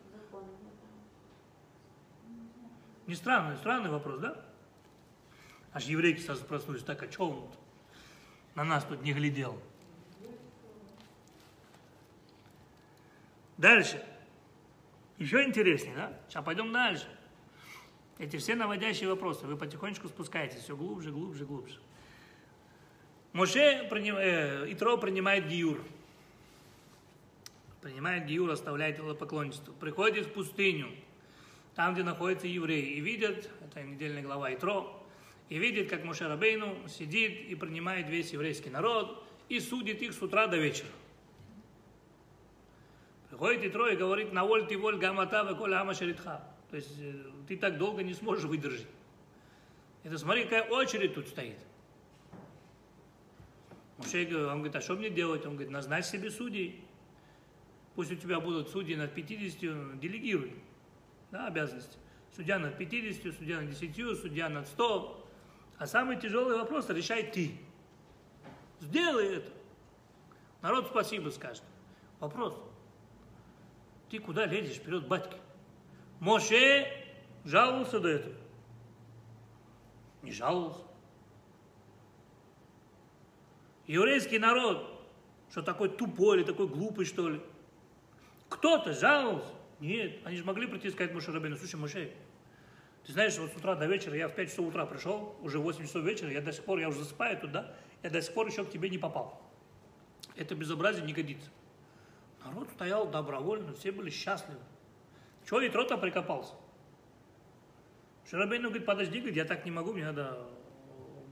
Не странный, странный вопрос, да? Аж еврейки сразу проснулись, так, а что он тут на нас тут не глядел? Дальше. Еще интереснее, да? Сейчас пойдем дальше. Эти все наводящие вопросы, вы потихонечку спускаетесь все глубже, глубже, глубже. Моше приним, э, Итро принимает Гиюр. Принимает Гиюр, оставляет поклонничество. Приходит в пустыню, там, где находятся евреи, и видят, это недельная глава Итро, и видит, как Моше Рабейну сидит и принимает весь еврейский народ, и судит их с утра до вечера. Приходит Итро и говорит, на воль ты воль гамата веколь ама шаритха. То есть э, ты так долго не сможешь выдержать. Это смотри, какая очередь тут стоит. Говорит, он говорит, а что мне делать? Он говорит, назначь себе судей. Пусть у тебя будут судьи над 50, делегируй. Да, обязанности. Судья над 50, судья над 10, судья над 100. А самый тяжелый вопрос решай ты. Сделай это. Народ спасибо скажет. Вопрос. Ты куда лезешь вперед батьки? Моше жаловался до этого. Не жаловался. Еврейский народ, что такой тупой или такой глупый, что ли? Кто-то жаловался? Нет, они же могли прийти и сказать Моше Рабину, слушай, Моше, ты знаешь, вот с утра до вечера, я в 5 часов утра пришел, уже 8 часов вечера, я до сих пор, я уже засыпаю туда, я до сих пор еще к тебе не попал. Это безобразие не годится. Народ стоял добровольно, все были счастливы. Чего Итро-то прикопался? Шарабейну говорит, подожди, говорит, я так не могу, мне надо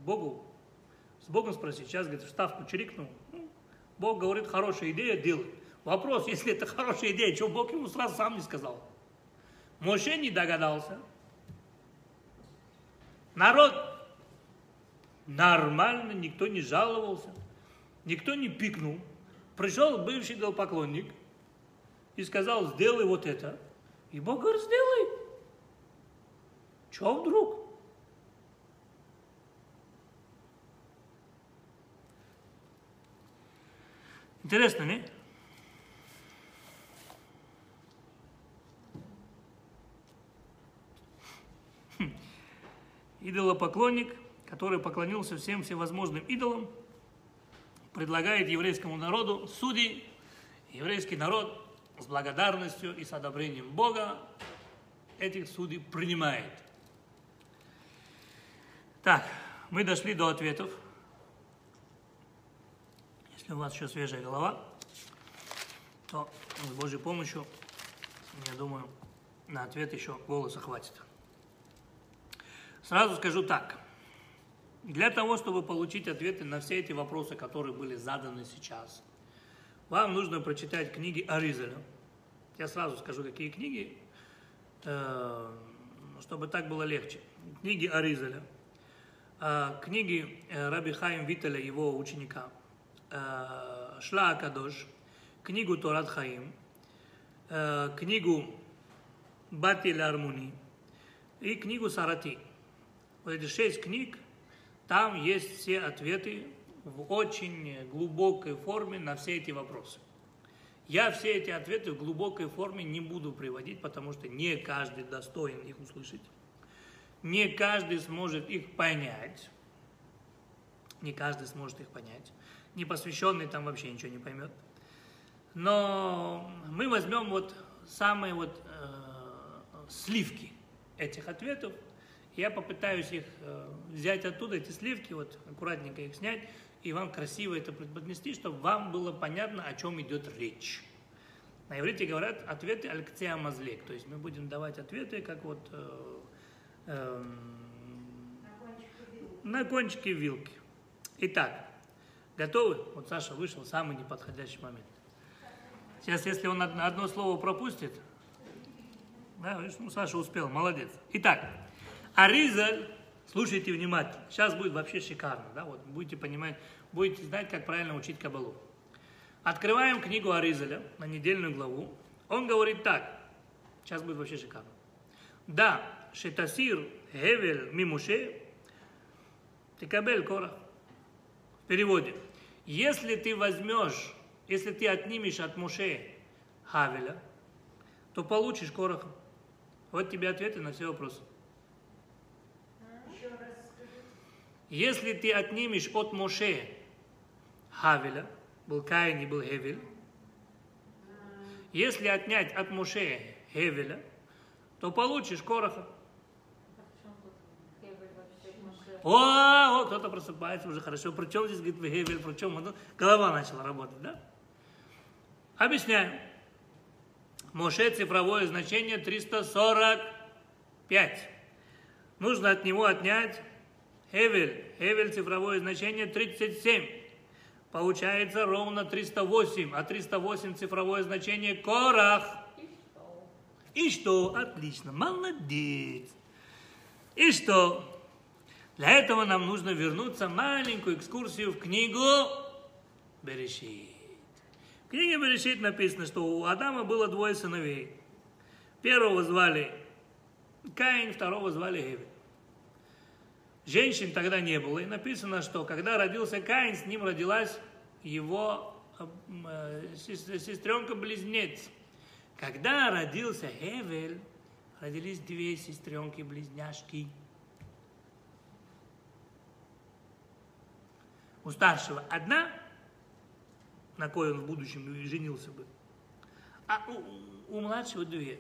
Богу, с Богом спросить. Сейчас, говорит, вставку чирикнул. Ну, Бог говорит, хорошая идея, делай. Вопрос, если это хорошая идея, что Бог ему сразу сам не сказал? Моше не догадался. Народ нормально, никто не жаловался, никто не пикнул. Пришел бывший идолопоклонник и сказал, сделай вот это. И Бог говорит, сделай. Чего вдруг? Интересно, не? Хм. Идолопоклонник который поклонился всем всевозможным идолам, предлагает еврейскому народу судей. Еврейский народ с благодарностью и с одобрением Бога этих судей принимает. Так, мы дошли до ответов. Если у вас еще свежая голова, то с Божьей помощью, я думаю, на ответ еще голоса хватит. Сразу скажу так. Для того, чтобы получить ответы на все эти вопросы, которые были заданы сейчас, вам нужно прочитать книги Аризеля. Я сразу скажу, какие книги, э, чтобы так было легче. Книги Аризеля, э, книги э, Раби Хаим Виталя, его ученика, Шла Акадош, книгу Торат Хаим, книгу Бати Армуни и книгу Сарати. Вот эти шесть книг, там есть все ответы в очень глубокой форме на все эти вопросы. Я все эти ответы в глубокой форме не буду приводить, потому что не каждый достоин их услышать. Не каждый сможет их понять. Не каждый сможет их понять. Непосвященный там вообще ничего не поймет. Но мы возьмем вот самые вот э, сливки этих ответов. Я попытаюсь их э, взять оттуда, эти сливки, вот аккуратненько их снять, и вам красиво это преподнести, чтобы вам было понятно, о чем идет речь. На иврите говорят ответы алькция мазлек, то есть мы будем давать ответы, как вот э, э, на кончике вилки. Итак, готовы? Вот Саша вышел самый неподходящий момент. Сейчас, если он одно слово пропустит, да, ну, Саша успел, молодец. Итак, Аризаль Слушайте внимательно. Сейчас будет вообще шикарно, да, вот будете понимать, будете знать, как правильно учить кабалу. Открываем книгу Аризаля на недельную главу. Он говорит так. Сейчас будет вообще шикарно. Да, Шетасир Хевель Мимуше Тикабель Кора. В переводе. Если ты возьмешь, если ты отнимешь от Муше Хавеля, то получишь Короха. Вот тебе ответы на все вопросы. Если ты отнимешь от Моше Хавеля, был Каин и был Хевель, если отнять от Моше Хевеля, то получишь Короха. О, о, кто-то просыпается уже хорошо. Причем здесь, говорит, Хевель, причем голова начала работать, да? Объясняю. Моше цифровое значение 345. Нужно от него отнять Эвель, Эвель цифровое значение 37. Получается ровно 308, а 308 цифровое значение Корах. И что? Отлично, молодец. И что? Для этого нам нужно вернуться маленькую экскурсию в книгу Берешит. В книге Берешит написано, что у Адама было двое сыновей. Первого звали Каин, второго звали Гевель. Женщин тогда не было. И написано, что когда родился Каин, с ним родилась его э, сестренка-близнец. Когда родился Эвель, родились две сестренки-близняшки. У старшего одна, на кой он в будущем женился бы, а у, у младшего две.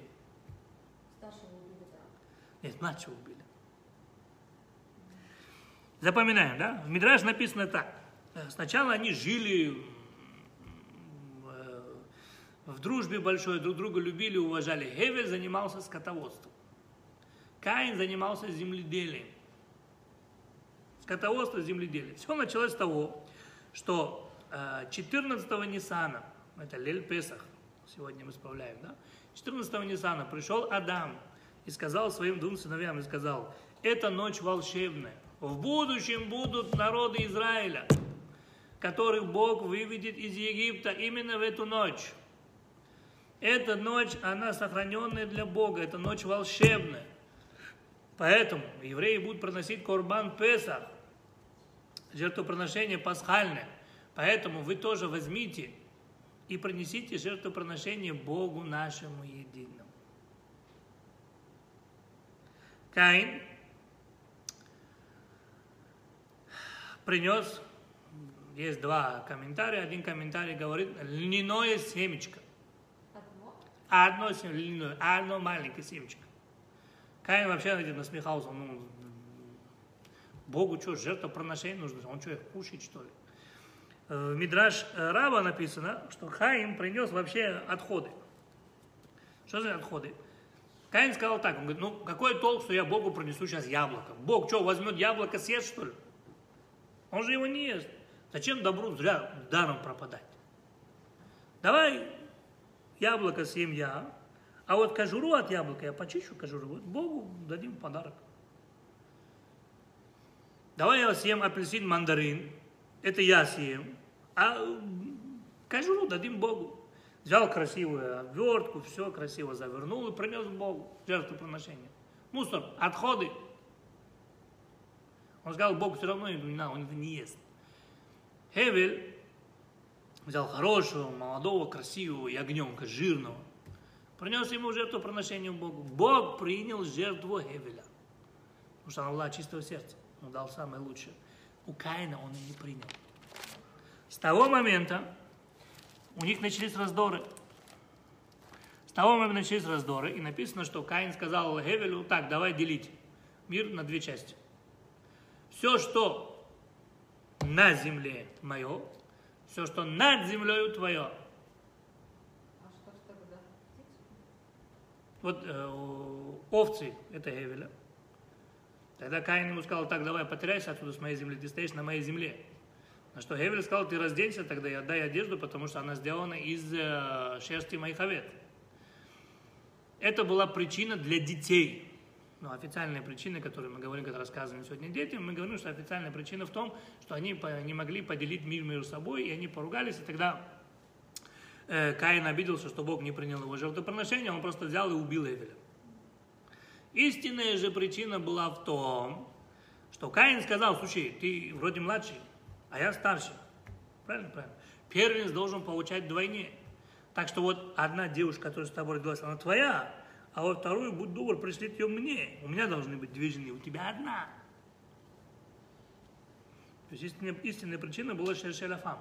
Старшего убили, да. Нет, младшего убили. Запоминаем, да? В Мидраж написано так. Сначала они жили в дружбе большой, друг друга любили, уважали. Хевель занимался скотоводством. Каин занимался земледелием. Скотоводство, земледелие. Все началось с того, что 14-го э, Ниссана, это Лель Песах, сегодня мы справляем, да? 14-го Ниссана пришел Адам и сказал своим двум сыновьям, и сказал, это ночь волшебная. В будущем будут народы Израиля, которых Бог выведет из Египта именно в эту ночь. Эта ночь, она сохраненная для Бога, это ночь волшебная. Поэтому евреи будут проносить Корбан Песах, жертвоприношение пасхальное. Поэтому вы тоже возьмите и принесите жертвоприношение Богу нашему единому. Каин принес, есть два комментария, один комментарий говорит, льняное семечко. Одно? Одно льняное, одно маленькое семечко. Каин вообще этим насмехался, ну, Богу что, жертвоприношение нужно, он что, их кушает, что ли? Э, В Мидраш э, Раба написано, что Хаим принес вообще отходы. Что за отходы? Каин сказал так, он говорит, ну какой толк, что я Богу принесу сейчас яблоко? Бог что, возьмет яблоко, съест, что ли? Он же его не ест. Зачем добру зря даром пропадать? Давай яблоко съем я, а вот кожуру от яблока я почищу кожуру, вот Богу дадим подарок. Давай я съем апельсин, мандарин, это я съем, а кожуру дадим Богу. Взял красивую обвертку, все красиво завернул и принес Богу жертвоприношение. Мусор, отходы. Он сказал, Бог все равно не надо, он это не ест. Хевель взял хорошего, молодого, красивого ягненка, жирного, принес ему жертвоприношение Богу. Бог принял жертву Хевеля, потому что она была чистого сердца. Он дал самое лучшее. У Каина он и не принял. С того момента у них начались раздоры. С того момента начались раздоры, и написано, что Каин сказал Хевелю, так, давай делить мир на две части. Все, что на земле мое, все, что над землею твое. А что ж тогда? Вот э, овцы – это Хевеля. Тогда Каин ему сказал, так, давай, потеряйся отсюда с моей земли, ты стоишь на моей земле. На что Хевель сказал, ты разденься тогда и отдай одежду, потому что она сделана из э, шерсти моих овец. Это была причина для детей. Ну, официальная причина, которую мы говорим, когда рассказываем сегодня детям, мы говорим, что официальная причина в том, что они не могли поделить мир между собой, и они поругались, и тогда э, Каин обиделся, что Бог не принял его жертвоприношение, он просто взял и убил Эвеля. Истинная же причина была в том, что Каин сказал, слушай, ты вроде младший, а я старший. Правильно, правильно. Первенец должен получать вдвойне. Так что вот одна девушка, которая с тобой родилась, она твоя, а вот вторую, будь добр, пришлите ее мне. У меня должны быть две жены, у тебя одна. То есть истинная, истинная причина была Шершеляфам.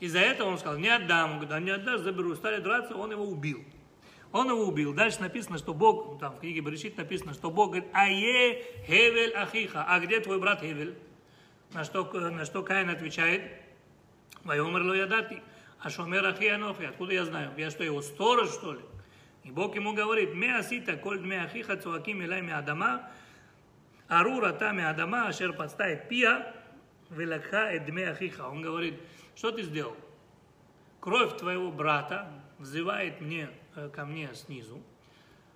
Из-за этого он сказал, не отдам. Он говорит, а не отдашь, заберу. Стали драться, он его убил. Он его убил. Дальше написано, что Бог, там в книге Берешит написано, что Бог говорит, ае Хевель Ахиха, а где твой брат Хевель? На что, на что Каин отвечает, Вайомер ло ядати, а шомер ахи анохи, откуда я знаю? Я что, его сторож, что ли? И Бог ему говорит, ме асита коль дме ахиха цуаким илай ме адама, арура та ме адама, ашер подставит пия, велакха эд дме ахиха. Он говорит, что ты сделал? Кровь твоего брата взывает мне, ко мне снизу,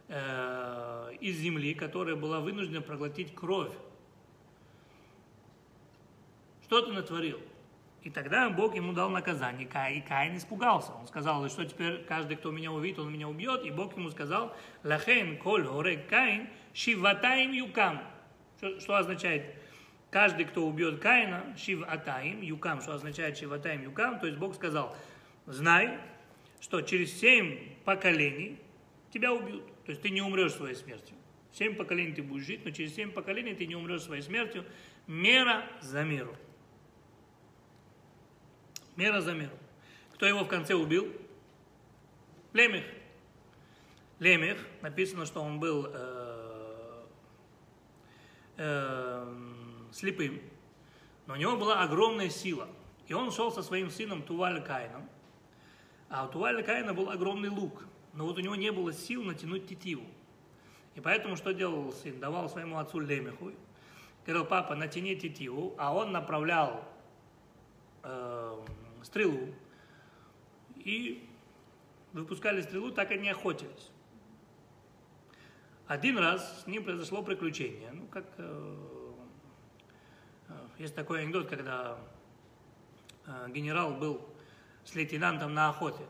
э, из земли, которая была вынуждена проглотить кровь. Что ты натворил? И тогда Бог ему дал наказание, и Каин испугался. Он сказал, что теперь каждый, кто меня увидит, он меня убьет. И Бог ему сказал, лахен коль хорек Каин, шиватаим юкам. Что, что означает? Каждый, кто убьет Каина, шиватаим юкам, что означает шиватаим юкам. То есть Бог сказал, знай, что через семь поколений тебя убьют. То есть ты не умрешь своей смертью. Семь поколений ты будешь жить, но через семь поколений ты не умрешь своей смертью. Мера за меру. Мера за меру. Кто его в конце убил? Лемех. Лемех, написано, что он был э, э, слепым, но у него была огромная сила. И он шел со своим сыном Туваль Каином, а у Туваля Каина был огромный лук, но вот у него не было сил натянуть тетиву. И поэтому что делал сын? Давал своему отцу Лемеху, говорил, папа, натяни тетиву, а он направлял э, стрелу, и выпускали стрелу, так они охотились. Один раз с ним произошло приключение. Ну, как э, э, есть такой анекдот, когда э, генерал был с лейтенантом на охоте.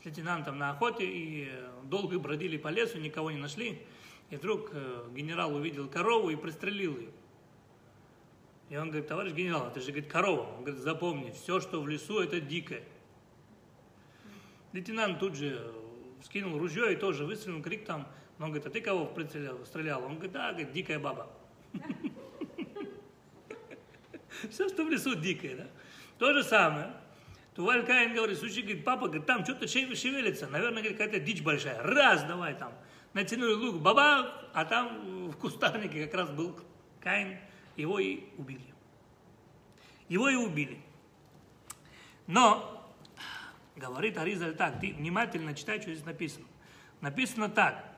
С лейтенантом на охоте и э, долго бродили по лесу, никого не нашли. И вдруг э, генерал увидел корову и пристрелил ее. И он говорит, товарищ генерал, это же говорит, корова. Он говорит, запомни, все, что в лесу, это дикое. Лейтенант тут же скинул ружье и тоже выстрелил, крик там. Он говорит, а ты кого прицелил, стрелял? Он говорит, да, говорит, дикая баба. Все, что в лесу дикое, да? То же самое. Туваль Каин говорит, слушай, говорит, папа, говорит, там что-то шевелится, наверное, говорит, какая-то дичь большая. Раз, давай там. Натянули лук, баба, а там в кустарнике как раз был Каин, его и убили. Его и убили. Но, говорит Аризаль так, ты внимательно читай, что здесь написано. Написано так.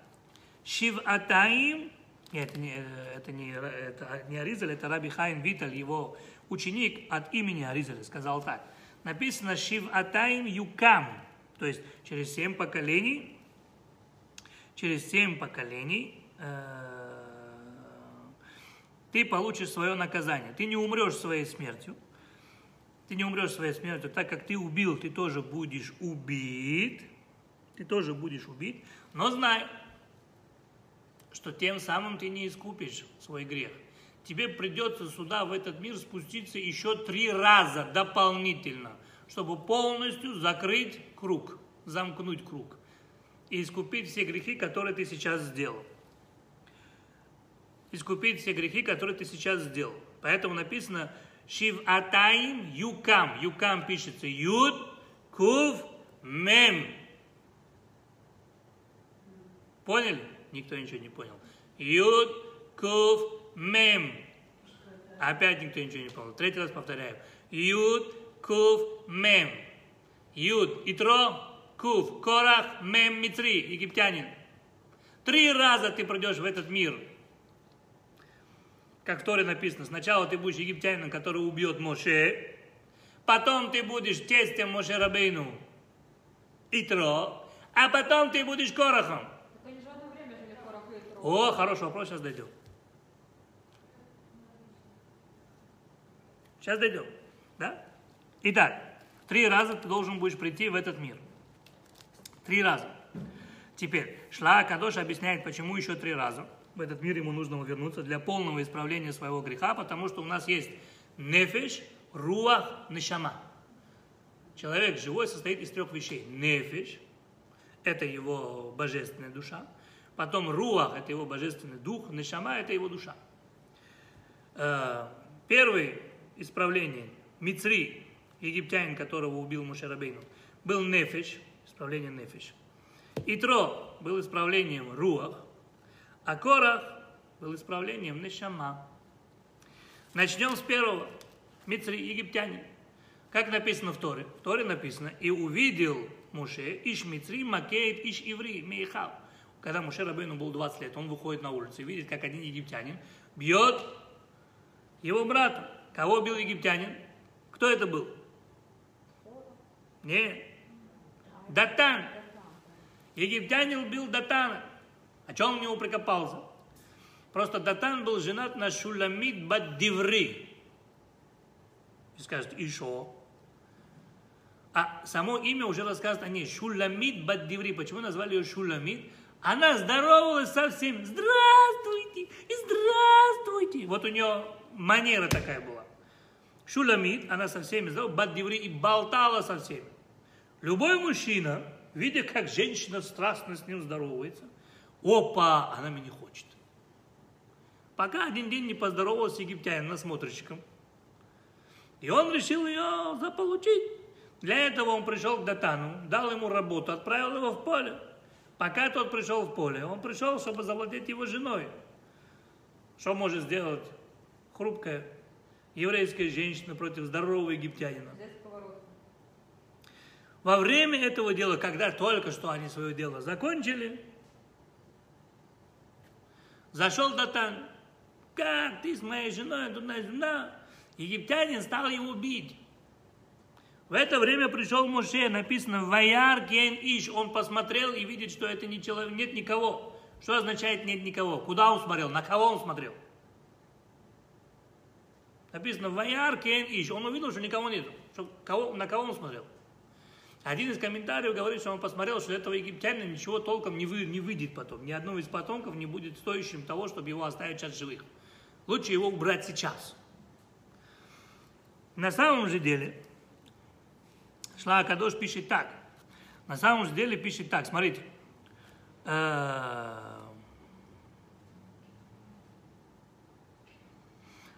Шиватаим, это не, это не, это не Аризаль, это Раби Хайм Виталь, его ученик от имени Аризаля, сказал так. Написано Шиватаим Юкам, то есть через семь поколений, через семь поколений э, ты получишь свое наказание. Ты не умрешь своей смертью. Ты не умрешь своей смертью, так как ты убил, ты тоже будешь убит. Ты тоже будешь убит. Но знай, что тем самым ты не искупишь свой грех. Тебе придется сюда, в этот мир, спуститься еще три раза дополнительно, чтобы полностью закрыть круг, замкнуть круг и искупить все грехи, которые ты сейчас сделал. Искупить все грехи, которые ты сейчас сделал. Поэтому написано Шив Атаим Юкам. Юкам пишется Юд, Кув, Мем. Поняли? Никто ничего не понял. Юд, Кув, Мем. Опять никто ничего не понял. Третий раз повторяю. Юд, Кув, Мем. Юд, Итро, Кув, Корах, Мем, Митри, египтянин. Три раза ты пройдешь в этот мир. Как в Торе написано, сначала ты будешь египтянином, который убьет Моше, потом ты будешь тестем Моше Рабейну, Итро, а потом ты будешь Итро. О, хороший вопрос, сейчас дойдем. Сейчас дойдем. Да? Итак, три раза ты должен будешь прийти в этот мир. Три раза. Теперь, Шла Кадош объясняет, почему еще три раза. В этот мир ему нужно вернуться для полного исправления своего греха, потому что у нас есть нефеш, руах, нешама. Человек живой состоит из трех вещей. Нефеш – это его божественная душа. Потом руах – это его божественный дух. Нешама – это его душа. Э, Первое исправление – Мицри, египтянин, которого убил Мушарабейну, был нефеш, исправление нефеш. Итро был исправлением руах, а Корах был исправлением нешама. Начнем с первого. Мицри, египтянин. Как написано в Торе? В Торе написано, и увидел Муше, иш Мицри, Макеет, иш Иври, Мейхав. Когда Муше Рабейну был 20 лет, он выходит на улицу и видит, как один египтянин бьет его брата. Кого бил египтянин? Кто это был? Не. Датан. Египтянин бил Датана. О чем он него прикопался? Просто Датан был женат на Шуламид Баддиври. И скажет, и шо? А само имя уже рассказывает о ней. Шуламид Баддиври. Почему назвали ее Шуламид? Она здоровалась со всеми. Здравствуйте, и здравствуйте. Вот у нее манера такая была. Шуламид, она со всеми здоровалась, Баддиври, и болтала со всеми. Любой мужчина, видя, как женщина страстно с ним здоровается, опа, она меня не хочет. Пока один день не поздоровался с египтянином, насмотрщиком. И он решил ее заполучить. Для этого он пришел к Датану, дал ему работу, отправил его в поле. Пока тот пришел в поле, он пришел, чтобы завладеть его женой. Что может сделать хрупкая еврейская женщина против здорового египтянина? Во время этого дела, когда только что они свое дело закончили, зашел Датан. Как ты с моей женой туда-сюда? Египтянин стал его бить. В это время пришел Моше, написано «Ваяр кен иш». Он посмотрел и видит, что это не человек, нет никого. Что означает нет никого? Куда он смотрел? На кого он смотрел? Написано «Ваяр кен иш». Он увидел, что никого нет. Что, кого, на кого он смотрел? Один из комментариев говорит, что он посмотрел, что этого египтянина ничего толком не, вы, не выйдет потом. Ни одного из потомков не будет стоящим того, чтобы его оставить от живых. Лучше его убрать сейчас. На самом же деле, Шла Акадош пишет так. На самом же деле пишет так, смотрите. Э,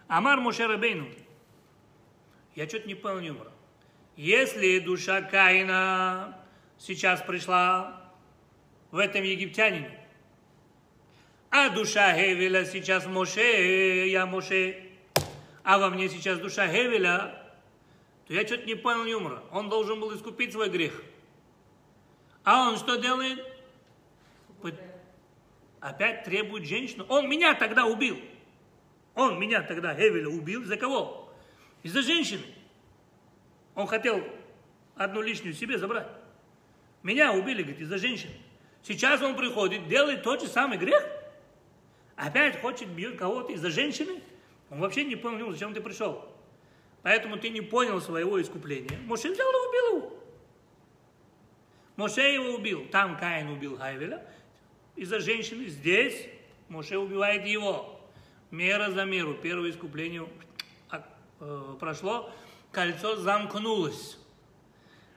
Амар Моше Рабейну. Я что-то не понял юмора. Если душа Каина сейчас пришла в этом египтянине, а душа Хевеля сейчас Моше, я Моше, а во мне сейчас душа Хевеля, то я что-то не понял юмора. Он должен был искупить свой грех. А он что делает? Опять требует женщину. Он меня тогда убил. Он меня тогда, Хевеля, убил. За кого? Из-за женщины. Он хотел одну лишнюю себе забрать. Меня убили, говорит, из-за женщины. Сейчас он приходит, делает тот же самый грех. Опять хочет бьет кого-то из-за женщины. Он вообще не понял, зачем ты пришел. Поэтому ты не понял своего искупления. Моше взял и убил его. Моше его убил. Там Каин убил Хайвеля. Из-за женщины. Здесь Моше убивает его. Мера за меру. Первое искупление а, э, прошло. Кольцо замкнулось.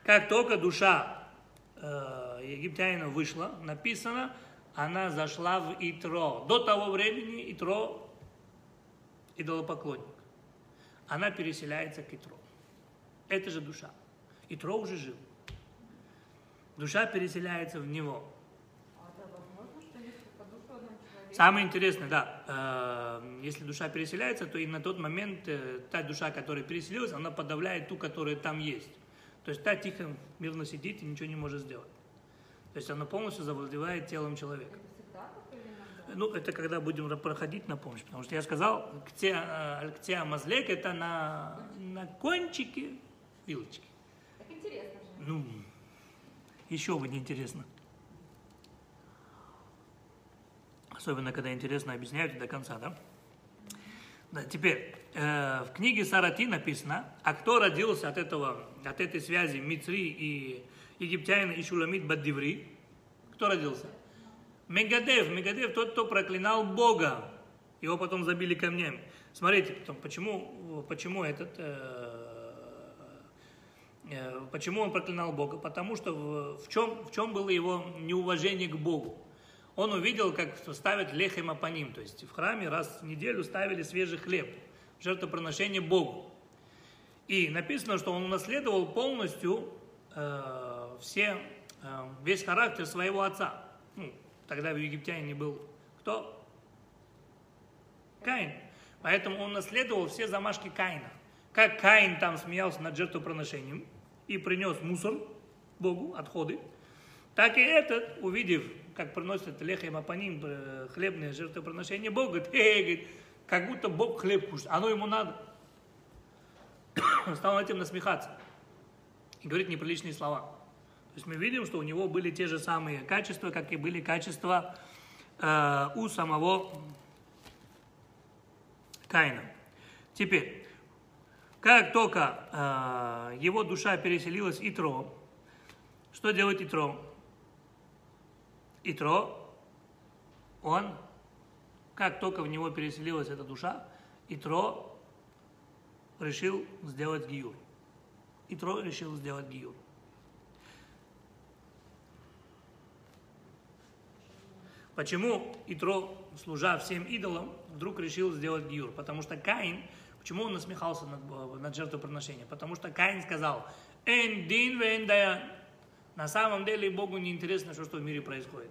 Как только душа э, египтянина вышла, написано, она зашла в Итро. До того времени Итро идолопоклонник. Она переселяется к Итро. Это же душа. Итро уже жил. Душа переселяется в него. А это возможно, что несколько душ в одном человеке? Самое интересное, да, э, если душа переселяется, то и на тот момент э, та душа, которая переселилась, она подавляет ту, которая там есть. То есть та тихо, мирно сидит и ничего не может сделать. То есть она полностью завладевает телом человека. Это? Ну, это когда будем проходить на помощь. Потому что я сказал, кте, э, кте амазлек это на, на кончике вилочки. Так интересно же. Ну, еще бы неинтересно. Особенно, когда интересно объясняют до конца, да? Да, теперь, э, в книге Сарати написано, а кто родился от, этого, от этой связи Мицри и египтянина и Шуламит Баддиври? Кто родился? Мегадев, Мегадев, тот, кто проклинал Бога. Его потом забили камнями. Смотрите, потом, почему, почему этот, э, э, почему он проклинал Бога? Потому что в, в, чем, в чем было его неуважение к Богу? Он увидел, как ставят лехем апаним, то есть в храме раз в неделю ставили свежий хлеб, жертвоприношение Богу. И написано, что он унаследовал полностью э, все, э, весь характер своего отца. Ну, тогда в египтяне был кто? Каин. Поэтому он наследовал все замашки Каина. Как Каин там смеялся над жертвоприношением и принес мусор Богу, отходы, так и этот, увидев, как приносит лехем апаним, э, хлебное жертвоприношение Богу, говорит, «Эй, говорит, как будто Бог хлеб кушает, оно ему надо. Стал над этим насмехаться и говорит неприличные слова. То есть мы видим, что у него были те же самые качества, как и были качества э, у самого Каина. Теперь, как только э, его душа переселилась Итро, что делает Итро? Итро, он, как только в него переселилась эта душа, Итро решил сделать гиюр. Итро решил сделать гиюр. Почему Итро, служа всем идолам, вдруг решил сделать гиюр? Потому что Каин, почему он насмехался над, над жертвоприношением? Потому что Каин сказал, «Эн дин вен даян». На самом деле Богу не интересно, что, что в мире происходит.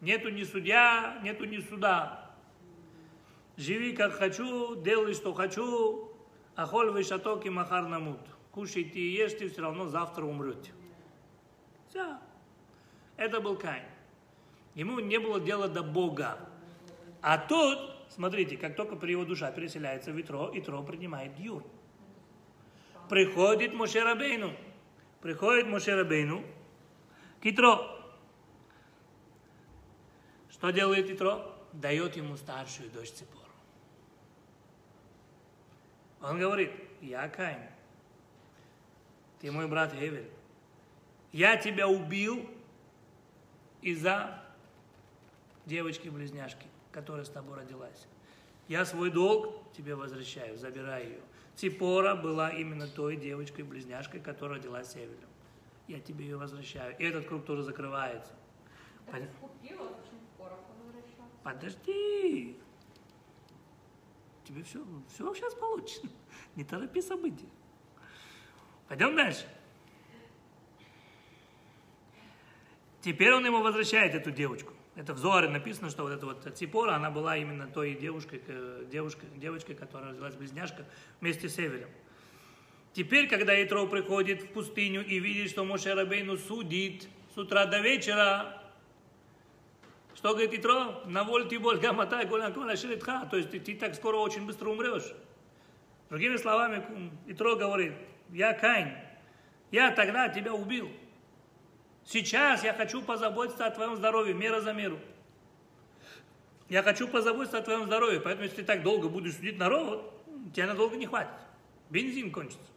Нету ни судья, нету ни суда. Живи как хочу, делай что хочу, а холь вышаток и махар намут. Кушайте и ешьте, все равно завтра умрете. Все. Это был Каин. Ему не было дела до Бога. А тут, смотрите, как только при его душа переселяется в Итро, Итро принимает Юр. Приходит Моше Рабейну. Приходит Моше Рабейну к Итро. Что делает Итро? Дает ему старшую дочь Ципору. Он говорит, я Каин, ты мой брат Хевель. Я тебя убил из-за девочки-близняшки, которая с тобой родилась. Я свой долг тебе возвращаю, забирай ее. Ципора была именно той девочкой-близняшкой, которая родилась Эвелем. Я тебе ее возвращаю. И этот круг тоже закрывается. Так Пон- искупила, зачем порох возвращал? Подожди. тебе все, все сейчас получится. Не торопи события. Пойдем дальше. Теперь он ему возвращает эту девочку. Это в Зоре написано, что вот эта вот Ципора, она была именно той девушкой, девушкой, девочкой, которая родилась близняшка вместе с Эвелем. Теперь, когда Итро приходит в пустыню и видит, что Моше Рабейну судит с утра до вечера, что говорит Итро? На воль ты боль, гаматай, голя, голя, ширитха. То есть ты, ты так скоро очень быстро умрешь. Другими словами, Итро говорит, я Кайн, я тогда тебя убил. Сейчас я хочу позаботиться о твоем здоровье, мера за меру. Я хочу позаботиться о твоем здоровье, поэтому если ты так долго будешь судить народ, тебе надолго не хватит. Бензин кончится.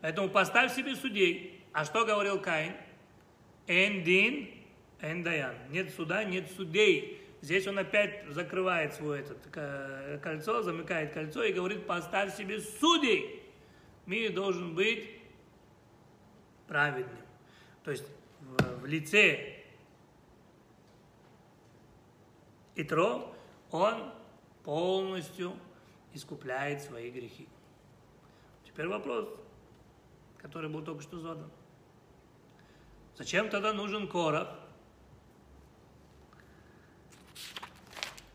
Поэтому поставь себе судей. А что говорил Каин? Эндин, эндаян. Нет суда, нет судей. Здесь он опять закрывает свое это кольцо, замыкает кольцо и говорит, поставь себе судей. Мир должен быть праведным. То есть в, в лице Итро он полностью искупляет свои грехи. Теперь вопрос, который был только что задан. Зачем тогда нужен Корах?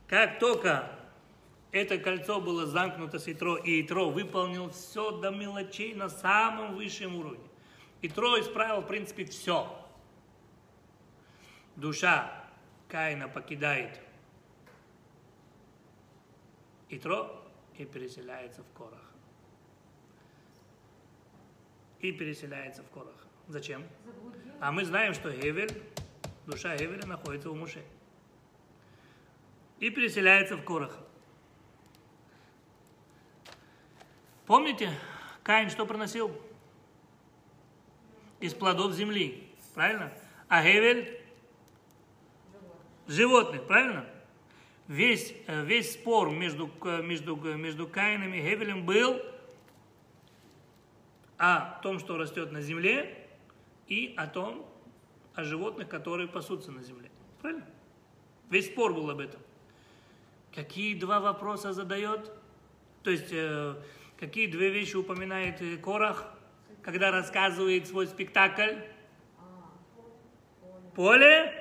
Как только это кольцо было замкнуто с Итро, и Итро выполнил все до мелочей на самом высшем уровне. Итро исправил, в принципе, все. Душа Каина покидает Итро и переселяется в Корах. И переселяется в Корах. Зачем? А мы знаем, что Гевель, душа Гевеля находится у Муше. И переселяется в Корах. Помните, Каин что приносил? Из плодов земли, правильно? А Гевель? Животных, правильно? Весь, э, весь спор между, между, между Каином и Гевелем был о том, что растет на земле, и о том, о животных, которые пасутся на земле. Правильно? Весь спор был об этом. Какие два вопроса задает? То есть, э, какие две вещи упоминает Корах, когда рассказывает свой спектакль? Поле,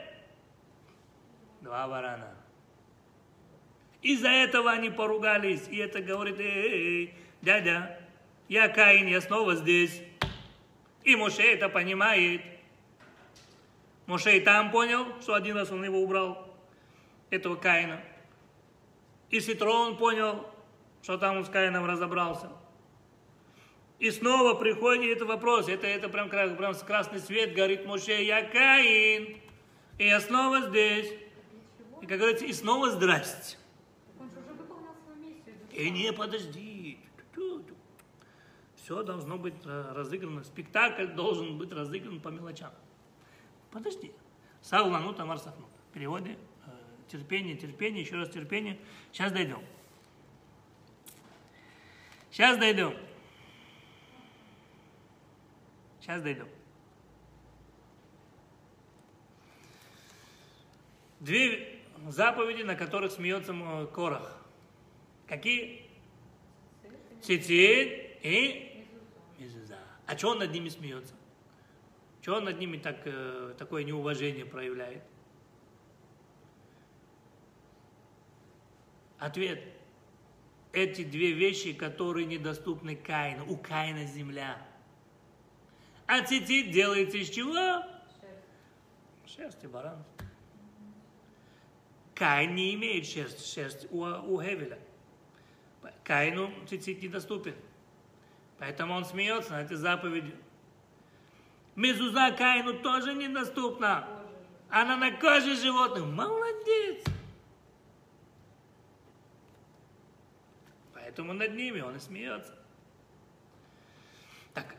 два варана. Из-за этого они поругались. И это говорит, эй, эй, дядя, я Каин, я снова здесь. И Моше это понимает. Моше и там понял, что один раз он его убрал, этого Каина. И Ситрон понял, что там он с Каином разобрался. И снова приходит этот вопрос, это, это прям, прям красный свет горит, Моше, я Каин, и я снова здесь. И, как говорится, и снова здрасте. И не, подожди. Все должно быть э, разыграно. Спектакль должен быть разыгран по мелочам. Подожди. Саулану Тамар Сахнут. В переводе э, терпение, терпение, еще раз терпение. Сейчас дойдем. Сейчас дойдем. Сейчас дойдем. Две заповеди, на которых смеется Корах. Какие? Цицит и. А что он над ними смеется? Чего он над ними так, э, такое неуважение проявляет? Ответ. Эти две вещи, которые недоступны Каину. У Каина земля. А цицит делается из чего? Шерсти баран. Каин не имеет шерсть, шерсть у, у Хевеля. Каину цицит недоступен. Поэтому он смеется на этой заповеди. Мезуза Каину тоже недоступна. Она на коже животных. Молодец. Поэтому над ними он и смеется. Так,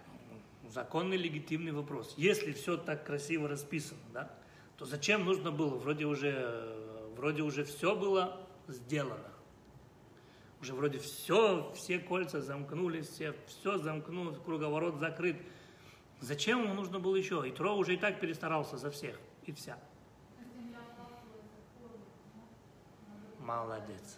законный легитимный вопрос. Если все так красиво расписано, да, то зачем нужно было? Вроде уже, вроде уже все было сделано. Уже вроде все, все кольца замкнулись, все, все замкнулось, круговорот закрыт. Зачем ему нужно было еще? И Тро уже и так перестарался за всех и вся. Молодец.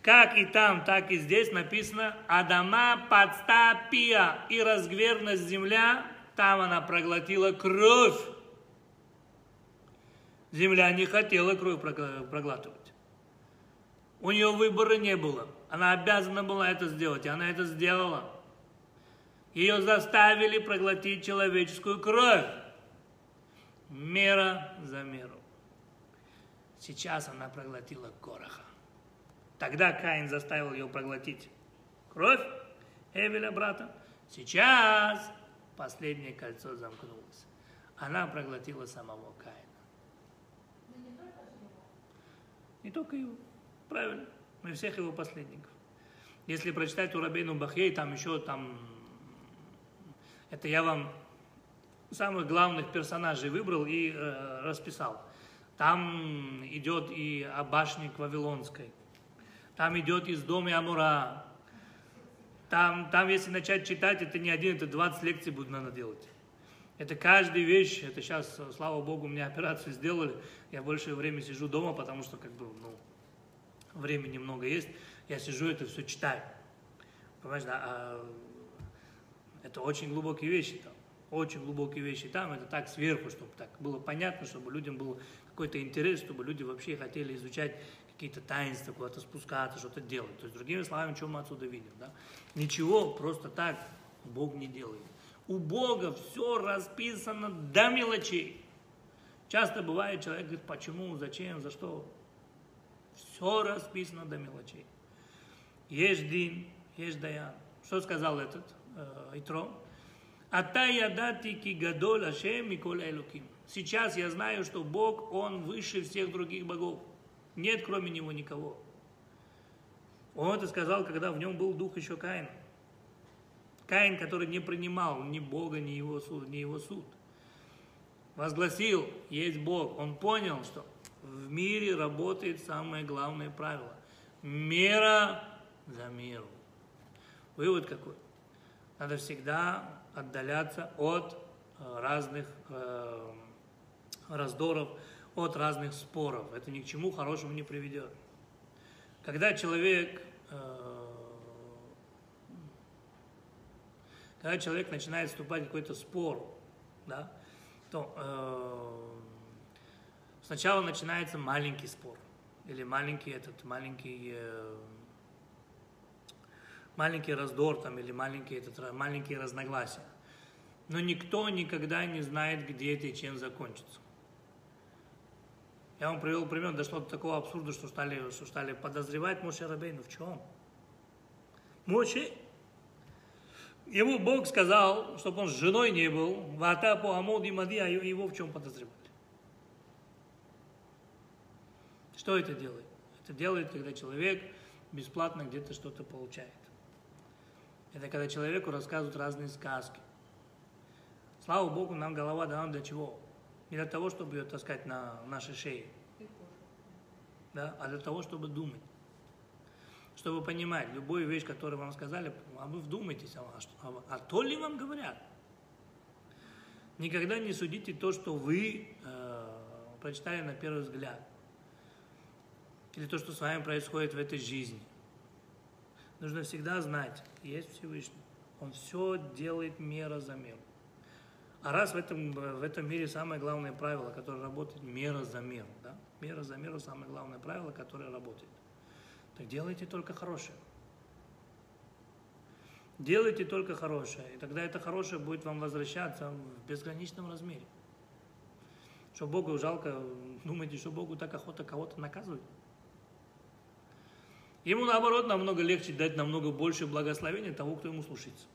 Как и там, так и здесь написано «Адама подстапия» и разгверность земля, там она проглотила кровь. Земля не хотела кровь проглатывать. У нее выбора не было. Она обязана была это сделать, и она это сделала. Ее заставили проглотить человеческую кровь. Мера за меру. Сейчас она проглотила Короха. Тогда Каин заставил ее проглотить кровь Эвеля, брата. Сейчас последнее кольцо замкнулось. Она проглотила самого Каина. Не только его. Правильно. Мы всех его последников. Если прочитать у Рабейну Бахей, там еще там... Это я вам самых главных персонажей выбрал и э, расписал. Там идет и о Вавилонской. Там идет из дома Амура. Там, там, если начать читать, это не один, это 20 лекций будет надо делать. Это каждая вещь, это сейчас, слава богу, мне операцию сделали, я большее время сижу дома, потому что как бы, ну, времени много есть, я сижу это все читаю. Понимаешь, да, а, это очень глубокие вещи там, очень глубокие вещи там, это так сверху, чтобы так было понятно, чтобы людям был какой-то интерес, чтобы люди вообще хотели изучать какие-то таинства, куда-то спускаться, что-то делать. То есть, другими словами, что мы отсюда видим, да? Ничего просто так Бог не делает. У Бога все расписано до мелочей. Часто бывает, человек говорит, почему, зачем, за что. Все расписано до мелочей. Есть дин, есть даян. Что сказал этот э, Итро? Ата ядати ки гадол ашем миколь элуким. Сейчас я знаю, что Бог, Он выше всех других богов. Нет кроме Него никого. Он это сказал, когда в нем был дух еще Каина. Каин, который не принимал ни Бога, ни его суд, ни его суд. Возгласил, есть Бог. Он понял, что в мире работает самое главное правило. Мера за меру. Вывод какой? Надо всегда отдаляться от э, разных э, раздоров, от разных споров. Это ни к чему хорошему не приведет. Когда человек э, когда человек начинает вступать в какой-то спор, да, то э, сначала начинается маленький спор или маленький этот маленький э, маленький раздор там или маленький этот маленькие разногласия. Но никто никогда не знает, где это и чем закончится. Я вам привел пример, дошло до такого абсурда, что стали, что стали подозревать Моше Рабейну. В чем? Моше Ему Бог сказал, чтобы он с женой не был, вата по Амуд и Мади, а его в чем подозревали? Что это делает? Это делает, когда человек бесплатно где-то что-то получает. Это когда человеку рассказывают разные сказки. Слава Богу, нам голова дана для чего? Не для того, чтобы ее таскать на нашей шее, да, а для того, чтобы думать чтобы понимать любую вещь, которую вам сказали, а вы вдумайтесь, а, а, а то ли вам говорят? Никогда не судите то, что вы э, прочитали на первый взгляд. Или то, что с вами происходит в этой жизни. Нужно всегда знать, есть Всевышний. Он все делает мера за меру. А раз в этом, в этом мире самое главное правило, которое работает, мера за меру. Да? Мера за меру самое главное правило, которое работает так делайте только хорошее. Делайте только хорошее, и тогда это хорошее будет вам возвращаться в безграничном размере. Что Богу жалко, думаете, что Богу так охота кого-то наказывать? Ему наоборот намного легче дать намного больше благословения того, кто ему слушается.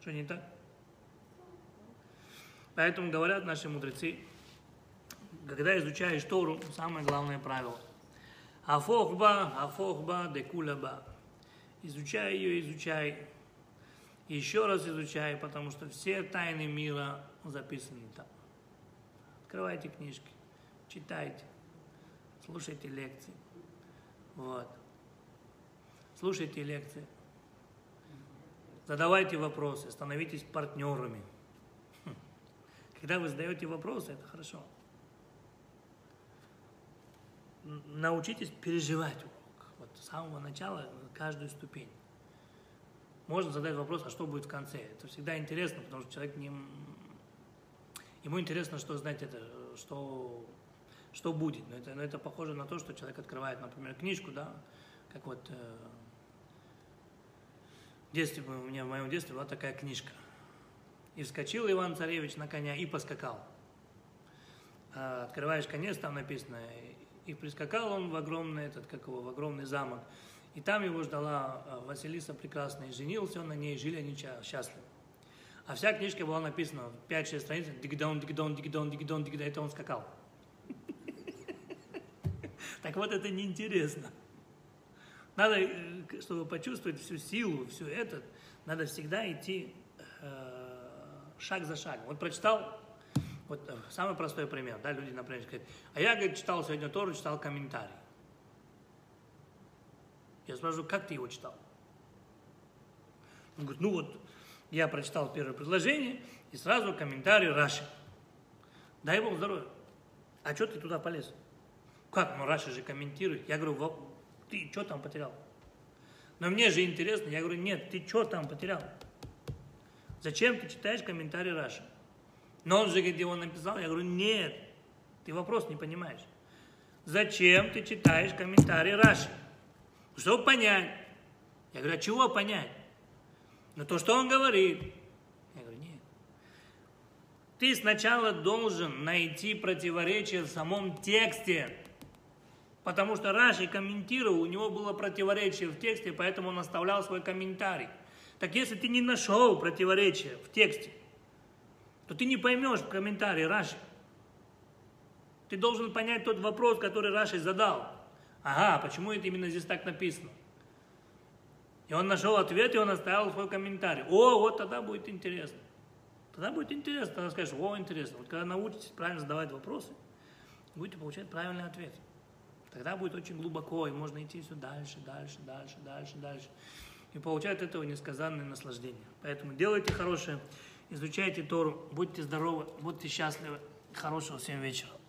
Что не так? Поэтому говорят наши мудрецы, когда изучаешь Тору, самое главное правило – Афохба, афохба, декулаба. Изучай ее, изучай. Еще раз изучай, потому что все тайны мира записаны там. Открывайте книжки, читайте, слушайте лекции. Вот. Слушайте лекции. Задавайте вопросы, становитесь партнерами. Хм. Когда вы задаете вопросы, это хорошо. научитесь переживать урок. Вот с самого начала каждую ступень. Можно задать вопрос, а что будет в конце? Это всегда интересно, потому что человек не... Ему интересно, что знать это, что, что будет. Но это, но это похоже на то, что человек открывает, например, книжку, да, как вот э, в детстве, у меня в моем детстве была такая книжка. И вскочил Иван Царевич на коня и поскакал. А открываешь конец, там написано, и прискакал он в огромный, этот, как его, в огромный замок. И там его ждала а, Василиса прекрасная, и женился он на ней, жили они счастливы. А вся книжка была написана, 5-6 страниц, дигдон, дигдон, дигдон, дигдон, дигдон, это он скакал. Так вот, это неинтересно. Надо, э, чтобы почувствовать всю силу, всю это, надо всегда идти э, шаг за шагом. Вот прочитал, вот э, самый простой пример, да, люди, например, говорят, а я, говорит, читал сегодня Тору, читал комментарий. Я спрашиваю, как ты его читал? Он говорит, ну вот, я прочитал первое предложение, и сразу комментарий Раши. Дай Бог здоровья. А что ты туда полез? Как? Ну, Раши же комментирует. Я говорю, ты что там потерял? Но мне же интересно. Я говорю, нет, ты что там потерял? Зачем ты читаешь комментарий Раши? Но он же, где он написал, я говорю, нет, ты вопрос не понимаешь. Зачем ты читаешь комментарий Раши? Чтобы понять. Я говорю, а чего понять? Ну то, что он говорит. Я говорю, нет. Ты сначала должен найти противоречие в самом тексте. Потому что Раши комментировал, у него было противоречие в тексте, поэтому он оставлял свой комментарий. Так если ты не нашел противоречия в тексте, то ты не поймешь в комментарии Раши. Ты должен понять тот вопрос, который Раши задал. Ага, почему это именно здесь так написано? И он нашел ответ, и он оставил свой комментарий. О, вот тогда будет интересно. Тогда будет интересно, тогда скажешь, о, интересно. Вот когда научитесь правильно задавать вопросы, будете получать правильный ответ. Тогда будет очень глубоко, и можно идти все дальше, дальше, дальше, дальше, дальше. И получать этого несказанное наслаждение. Поэтому делайте хорошее, изучайте Тору, будьте здоровы, будьте счастливы. Хорошего всем вечера.